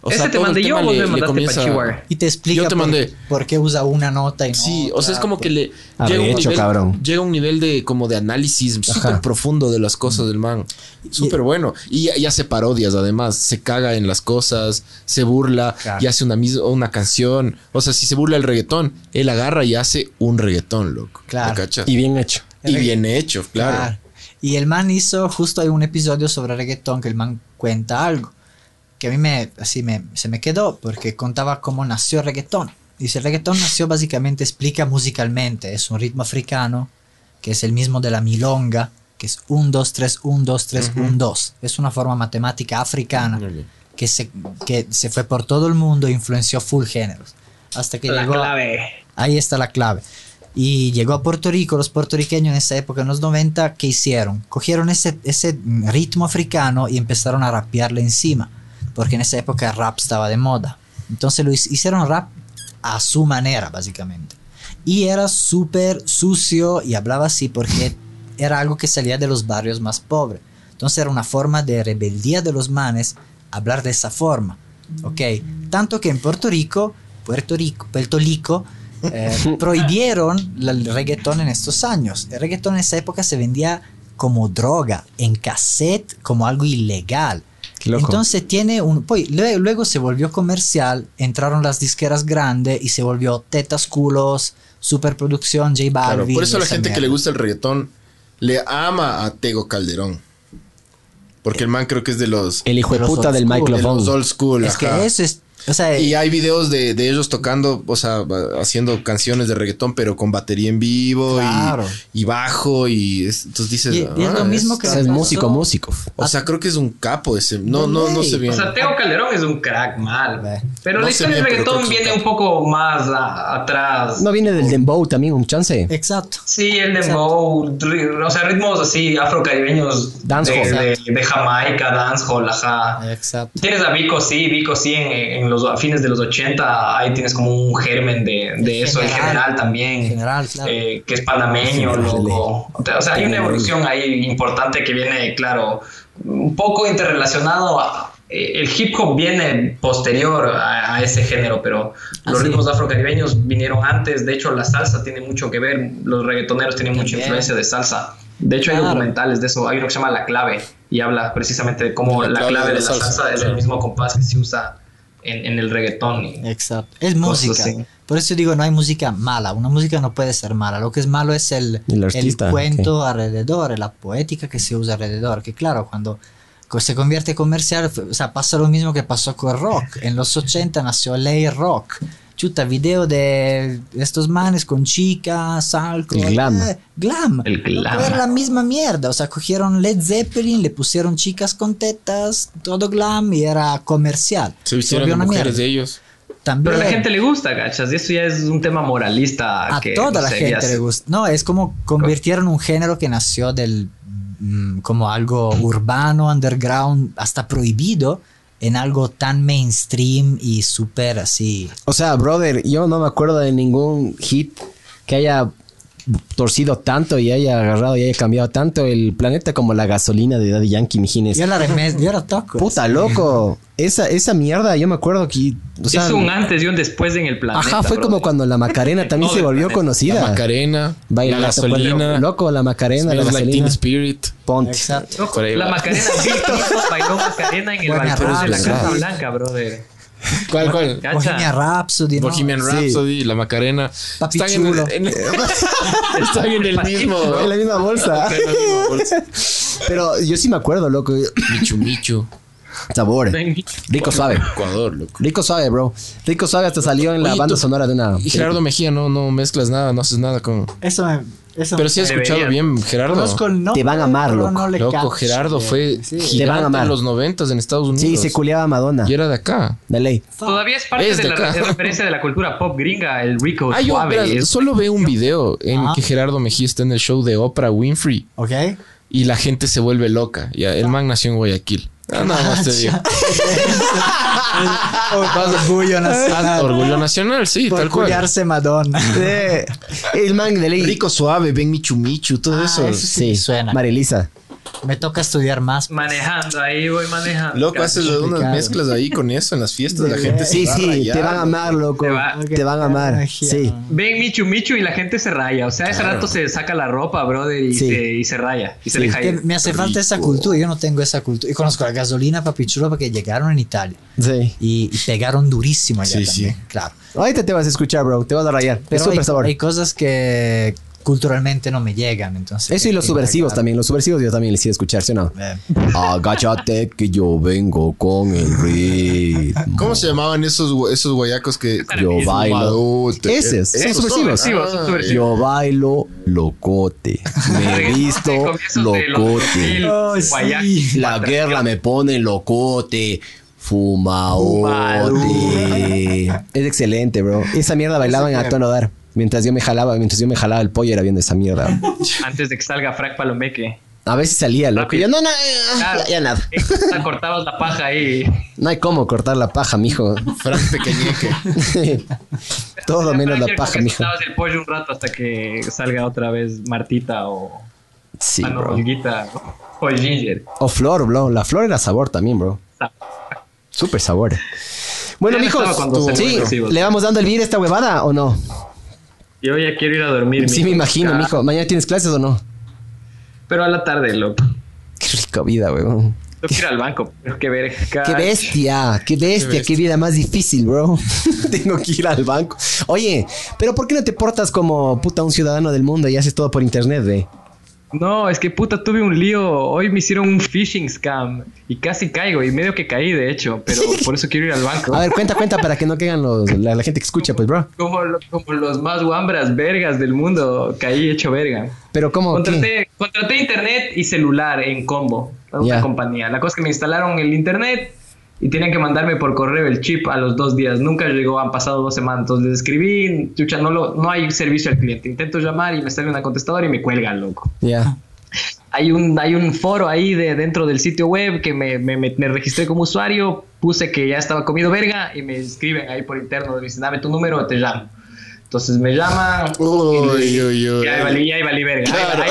o Ese sea, te mandé yo vos me mandaste Chihuahua. Y te explica Yo te por, mandé. por qué usa una nota y no Sí, o sea, es como que le Ah, llega un, hecho, nivel, cabrón. llega un nivel de como de análisis súper profundo de las cosas del man. Súper bueno. Y, y hace parodias además. Se caga en las cosas, se burla Claro. y hace una, una canción. O sea, si se burla el reggaetón, él agarra y hace un reggaetón, loco. Claro. Y bien hecho. Y bien hecho, claro. Claro. Y el man hizo, justo hay un episodio sobre reggaetón que el man cuenta algo. Que a mí me, así me, se me quedó porque contaba cómo nació el reggaetón. Dice, el reggaetón nació básicamente, explica musicalmente, es un ritmo africano, que es el mismo de la milonga, que es 1, 2, 3, 1, 2, 3, 1, 2. Es una forma matemática africana que se, que se fue por todo el mundo e influenció full géneros. Hasta que La llegó... clave. Ahí está la clave. Y llegó a Puerto Rico, los puertorriqueños en esa época, en los 90, ¿qué hicieron? Cogieron ese, ese ritmo africano y empezaron a rapearle encima, porque en esa época el rap estaba de moda. Entonces lo hic- hicieron rap a su manera, básicamente. Y era súper sucio y hablaba así porque era algo que salía de los barrios más pobres. Entonces era una forma de rebeldía de los manes hablar de esa forma. ¿Ok? Tanto que en Puerto Rico, Puerto Rico, Puerto Rico, eh, prohibieron el reggaetón en estos años. El reggaetón en esa época se vendía como droga, en cassette, como algo ilegal. Loco. Entonces tiene un... Pues, luego, luego se volvió comercial, entraron las disqueras grandes y se volvió tetas, culos, superproducción, J Claro, Balvin. por eso la gente que le gusta el reggaetón le ama a Tego Calderón. Porque el man creo que es de los, El hijo de puta old del school, Michael de los Fong. old school. Es que eso es... O sea, Y hay videos de, de ellos tocando, o sea, haciendo canciones de reggaetón, pero con batería en vivo Claro. y, y bajo. Y es- entonces dices, Y- y es ah, lo mismo que O sea, es pasó- músico, músico. O sea, creo que es un capo ese. No, no, no sé bien. O sea, Teo Calderón es un crack mal. Ve. Pero No la historia del reggaetón es viene un poco más a- atrás. No viene del Dembow también, un chance. Exacto. Sí, el dembow, o sea, ritmos así afrocaribeños Dancehall. de, de, de Jamaica, dancehall, ajá. Exacto. Tienes a Vico, sí, Vico, sí, en, en los a fines de los 80, ahí tienes como un germen de, de eso, en general. general también, En general, claro. eh, que es panameño, loco. O sea, hay una evolución ahí importante que viene, claro, un poco interrelacionado a... eh, El hip hop viene posterior a, a ese género, pero los Así. ritmos afrocaribeños vinieron antes. De hecho, la salsa tiene mucho que ver. Los reggaetoneros tienen mucha influencia de salsa. De hecho, hay documentales de eso. Hay uno que se llama La Clave y habla precisamente de cómo La la, clave clave de de la la salsa, salsa, es el mismo compás que se usa en, en el reggaetón. y- Exacto. Es música. así. Por eso digo, no hay música mala. Una música no puede ser mala. Lo que es malo es el, El artista, cuento alrededor, la poética que se usa alrededor. Que claro, cuando se convierte comercial, f- o sea, pasa lo mismo que pasó con el rock. En los 80 nació Ley Rock. Chuta, video de estos manes con chicas, alcohol. El glam. eh, glam. El glam. Era la misma mierda. O sea, cogieron Led Zeppelin, le pusieron chicas con tetas, todo glam y era comercial. Se vistieron de una mujeres mierda. de ellos. También. Pero a la gente le gusta, ¿cachas? Y eso ya es un tema moralista. a que, toda no la sé, gente le gusta. No, es como convirtieron un género que nació del mm, como algo urbano, underground, hasta prohibido, en algo tan mainstream y súper así. O sea, brother, yo no me acuerdo de ningún hit que haya torcido tanto y haya agarrado y haya cambiado tanto el planeta como la gasolina de Daddy Yankee, mijines. Yo la remes, yo la toco. Puta loco. Esa, esa mierda, yo me acuerdo que. O sea, es un antes y un después en el planeta. ajá, fue como cuando la Macarena también se volvió planeta. conocida. La Macarena, Baila la gasolina, Loco, la Macarena, la Smells Like gasolina. Teen Spirit. Ponte. Exacto. La va. Macarena bailó Macarena en el balcón de la. Casa Blanca, brother. ¿Cuál, cuál? Cacha. Bohemian Rhapsody, ¿no? Bohemian Sí. Rhapsody, la Macarena. Papi están en, chulo. en- están en el mismo. En la misma bolsa. En la misma bolsa. Pero yo sí me acuerdo, loco. Michu Michu. Sabor. Ven, Rico suave. Ecuador, loco. Rico suave, bro. Rico suave hasta salió en la Oye, banda tú- sonora de una. Y Gerardo Mejía, no, no mezclas nada, no haces nada con. Eso me. Eso Pero sí has escuchado Deberían. bien, Gerardo. Conozco nombre, Te van a amar, loco. no le Loco, cacho. Gerardo fue Sí. Te van a gigante amar. en los noventas en Estados Unidos. Sí, se culeaba a Madonna. Y era de acá. De ley. Todavía es parte Es de, de la re- referencia de la cultura pop gringa, el Rico Ah, suave. es- solo veo un video en Ajá. que Gerardo Mejía está en el show de Oprah Winfrey. ¿Ok? y la gente se vuelve loca. Ya, el man nació en Guayaquil. Ah, nada más te digo. Orgullo nacional. Orgullo nacional, sí, Por tal cual. cuidarse Madonna. El man de ley. Rico suave, ven Michu Michu, todo Ah, eso. eso sí me suena. Marilisa. Me toca estudiar más. Manejando, ahí voy manejando. Loco, haces unas mezclas ahí con eso en las fiestas, la gente se Sí, a sí, rayar. te van a amar, loco. Te va- Te van a amar. Sí. Ven Michu Michu y la gente se raya. O sea, ese rato se saca la ropa, brother, y, Sí. se, y se raya. Y se Sí. me hace falta esa cultura. Yo no tengo esa cultura. Y conozco la gasolina, papi chulo, porque llegaron en Italia. Sí. Y, y pegaron durísimo allá Sí, también. sí. Claro. Ahorita te vas a escuchar, bro. Te vas a rayar. Pero es súper sabor. hay cosas que culturalmente no me llegan. Entonces, Eso y los que subversivos también. Los subversivos yo también les hice escuchar, ¿sí o no? Eh, Agáchate que yo vengo con el ritmo. ¿Cómo se llamaban esos, esos guayacos que Yo bailo. Esos, son Esos subversivos. subversivos, son Ah, subversivos. Yo bailo locote. Me he visto de los locote. 2000, Oh, sí. La guerra me pone locote. Fumaote. Es excelente, bro. Esa mierda bailaban a tono dar. Mientras yo me jalaba, mientras yo me jalaba el pollo era viendo esa mierda. Antes de que salga Frank Palomeque. A veces salía, loco. Yo, no, no, eh, Claro. ya, ya nada. Eh, cortabas la paja ahí. No hay cómo cortar la paja, mijo. Frank Pequeñeque. Todo menos la paja, mijo. el pollo un rato hasta que salga otra vez Martita o... Sí, no, bro. Olguita o el Ginger. O flor, bro. La flor era sabor también, bro. Súper sabor. Bueno, mijos, cuando sí. ¿le vamos dando el vir a esta huevada o no? Yo ya quiero ir a dormir. Sí, me imagino, mijo. ¿Mañana tienes clases o no? Pero a la tarde, loco. Qué rica vida, weón. Tengo que ir al banco. Pero qué ver. Qué bestia, qué bestia, qué vida más difícil, bro. Tengo que ir al banco. Oye, pero ¿por qué no te portas como puta un ciudadano del mundo y haces todo por internet, ve? No, es que puta, tuve un lío. Hoy me hicieron un phishing scam y casi caigo y medio que caí, de hecho, pero por eso quiero ir al banco. A ver, cuenta, cuenta para que no caigan los, la, la gente que escucha, pues, bro. Como, como los más guambras vergas del mundo, caí hecho verga. Pero ¿cómo? Contraté, contraté internet y celular en combo a una compañía. La cosa es que me instalaron el internet y tenían que mandarme por correo el chip a los dos días. Nunca llegó, han pasado dos semanas. Entonces les escribí, chucha, no, lo, no hay servicio al cliente. Intento llamar y me sale una contestadora y me cuelgan, loco. Ya. Hay un, hay un foro ahí de dentro del sitio web que me, me, me- me registré como usuario, puse que ya estaba comido verga y me escriben ahí por interno, me dicen, dame tu número, te llamo. Entonces me llaman Uy, uy, uy. y ahí valí, verga. Ahí, Claro.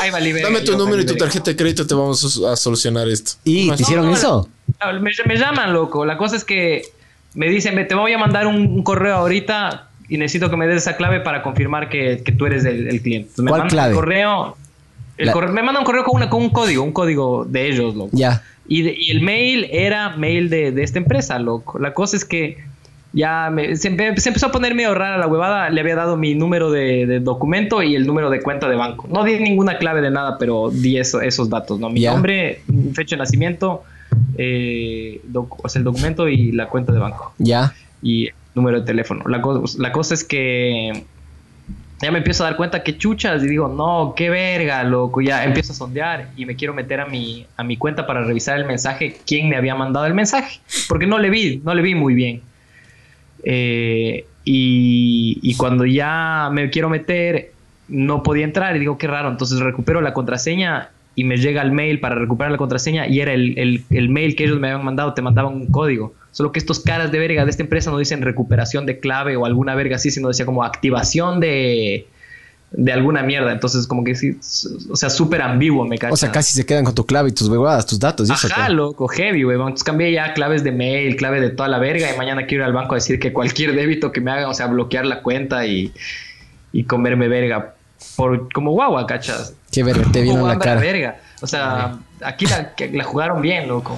ahí, valí verga. Dame tu número y tu tarjeta de crédito, te vamos a solucionar esto. ¿Y te hicieron no, eso? Me, me llaman, loco. La cosa es que me dicen, "Ve, te voy a mandar un, un correo ahorita y necesito que me des esa clave para confirmar que, que tú eres el, el cliente. Entonces, ¿Cuál clave? El correo, el La- correo- me mandan un correo con, una, con un código, un código de ellos, loco. Ya. Y, de- y el mail era mail de, de esta empresa, loco. La cosa es que ya me- se, empe- se empezó a poner medio rara la huevada. Le había dado mi número de, de documento y el número de cuenta de banco. No di ninguna clave de nada, pero di eso- esos datos, ¿no? Mi Ya. nombre, mi fecha de nacimiento, eh, doc- o sea, el documento y la cuenta de banco. Ya. Y el número de teléfono. La, co- la cosa es que ya me empiezo a dar cuenta que chuchas y digo, no, qué verga, loco. Ya empiezo a sondear y me quiero meter a mi, a mi cuenta para revisar el mensaje, quién me había mandado el mensaje. Porque no le vi, no le vi muy bien. Eh, y, y cuando ya me quiero meter, no podía entrar y digo, qué raro. Entonces recupero la contraseña y me llega el mail para recuperar la contraseña y era el, el- el mail que ellos me habían mandado, te mandaban un código. Solo que estos caras de verga de esta empresa no dicen recuperación de clave o alguna verga así, sino decía como activación de, de alguna mierda. Entonces, como que sí, o sea, súper ambiguo, me cacho. O sea, casi se quedan con tu clave y tus huevadas, tus datos eso. Ajá, loco, heavy, weón. Entonces cambié ya claves de mail, clave de toda la verga y mañana quiero ir al banco a decir que cualquier débito que me haga, o sea, bloquear la cuenta y, y comerme verga. Por, como guagua, cachas. Qué verga, te vino la cara. verga. O sea, aquí la, jugaron bien, loco.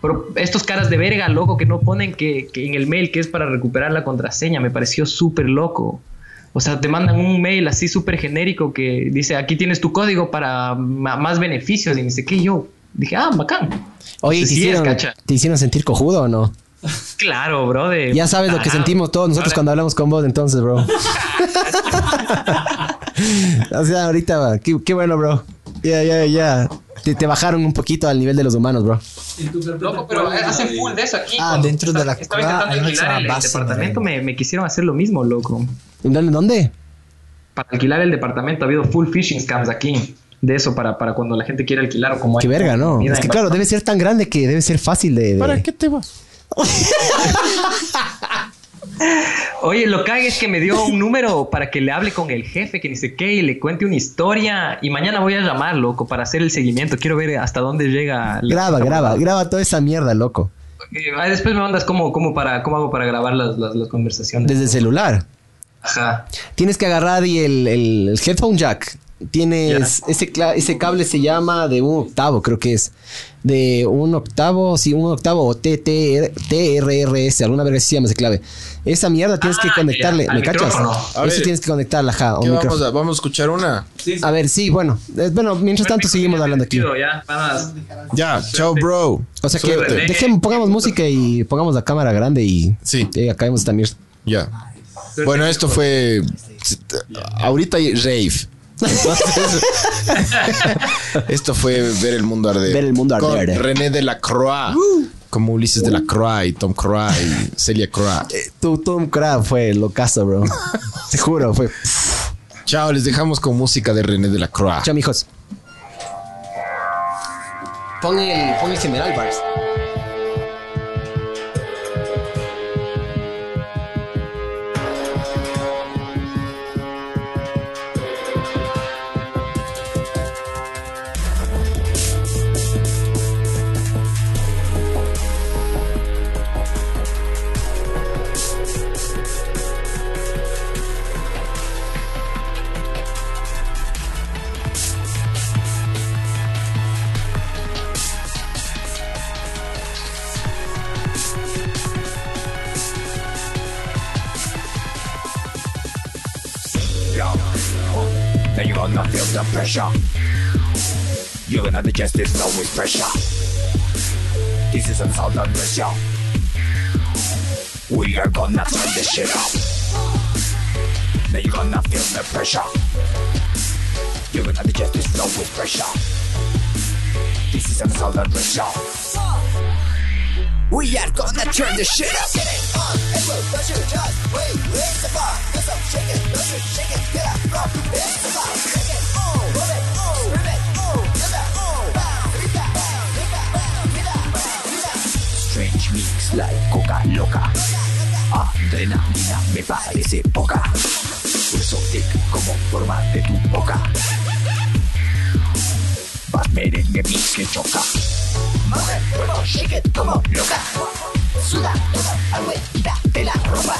Pero estos caras de verga, loco, que no ponen que, que en el mail que es para recuperar la contraseña, me pareció súper loco. O sea, te mandan un mail así súper genérico que dice, aquí tienes tu código para más beneficios. Y me dice, ¿qué? Yo dije, ah, bacán. Oye, ¿te Sí, es, hicieron, cacha. ¿te hicieron sentir cojudo o no? Claro, bro. de- Ya sabes lo que sentimos todos nosotros Ahora- cuando hablamos con vos, entonces, bro. o sea, ahorita, qué, qué bueno, bro. Ya, ya, ya. Te, te bajaron un poquito al nivel de los humanos, bro. Loco, pero hacen full de eso aquí. Ah, dentro de la Estaba intentando alquilar el, base departamento, de- me, me quisieron hacer lo mismo, loco. ¿En dónde? ¿Dónde? Para alquilar el departamento ha habido full phishing scams aquí. de eso para, para cuando la gente quiera alquilar o como Qué hay verga, ¿no? Es que claro, debe ser tan grande que debe ser fácil de... de- ¿Para qué te vas? Oye, lo que hay es que me dio un número para que le hable con el jefe, que ni sé qué, y le cuente una historia. Y mañana voy a llamar, loco, para hacer el seguimiento. Quiero ver hasta dónde llega. Graba, graba, graba toda esa mierda, loco. Eh, después me mandas cómo, cómo, para, cómo hago para grabar las, las, las conversaciones. Desde el celular. Ajá. Tienes que agarrar y el, el- el headphone jack. Tienes ese, ese cable se llama de un octavo, creo que es. De un octavo, sí, un octavo o TRRS, alguna verga así se llama ese clave. Esa mierda tienes que Ah, conectarle, ¿me cachas? Eso ver. tienes que conectarla, ajá, a un ¿Qué vamos, a, vamos a escuchar una. A ver, sí, bueno. Eh, Bueno, mientras tanto seguimos hablando aquí. Ya. Ya, chao, bro. O sea que pongamos música y pongamos la cámara grande y, Sí. y acabemos esta mierda. Ya. Bueno, esto fue. Ahorita rave. Entonces, esto fue ver el mundo arder. Ver el mundo Con arder. René de la Croix. Como Ulises de la Croix y Tom Croix y Celia Croix. Eh, Tu Tom Crab fue locazo, bro. Te juro, fue. Chao, les dejamos con música de René de la Croix. Chao, mijos. Pon el, pon el general, Bars. Pressure. You're gonna digest it now with pressure. This is a southern pressure. We are gonna turn this shit up. Then you're gonna feel the pressure. You're gonna digest this now with pressure. This is a southern pressure. We are gonna turn the shit up. Strange mix like coca loca. Adrenalina me parece poca. Exotic como forma de tu boca. Merengue mix que choca. Mueve cuerpo, shake it. Suda toda vuelta de la ropa.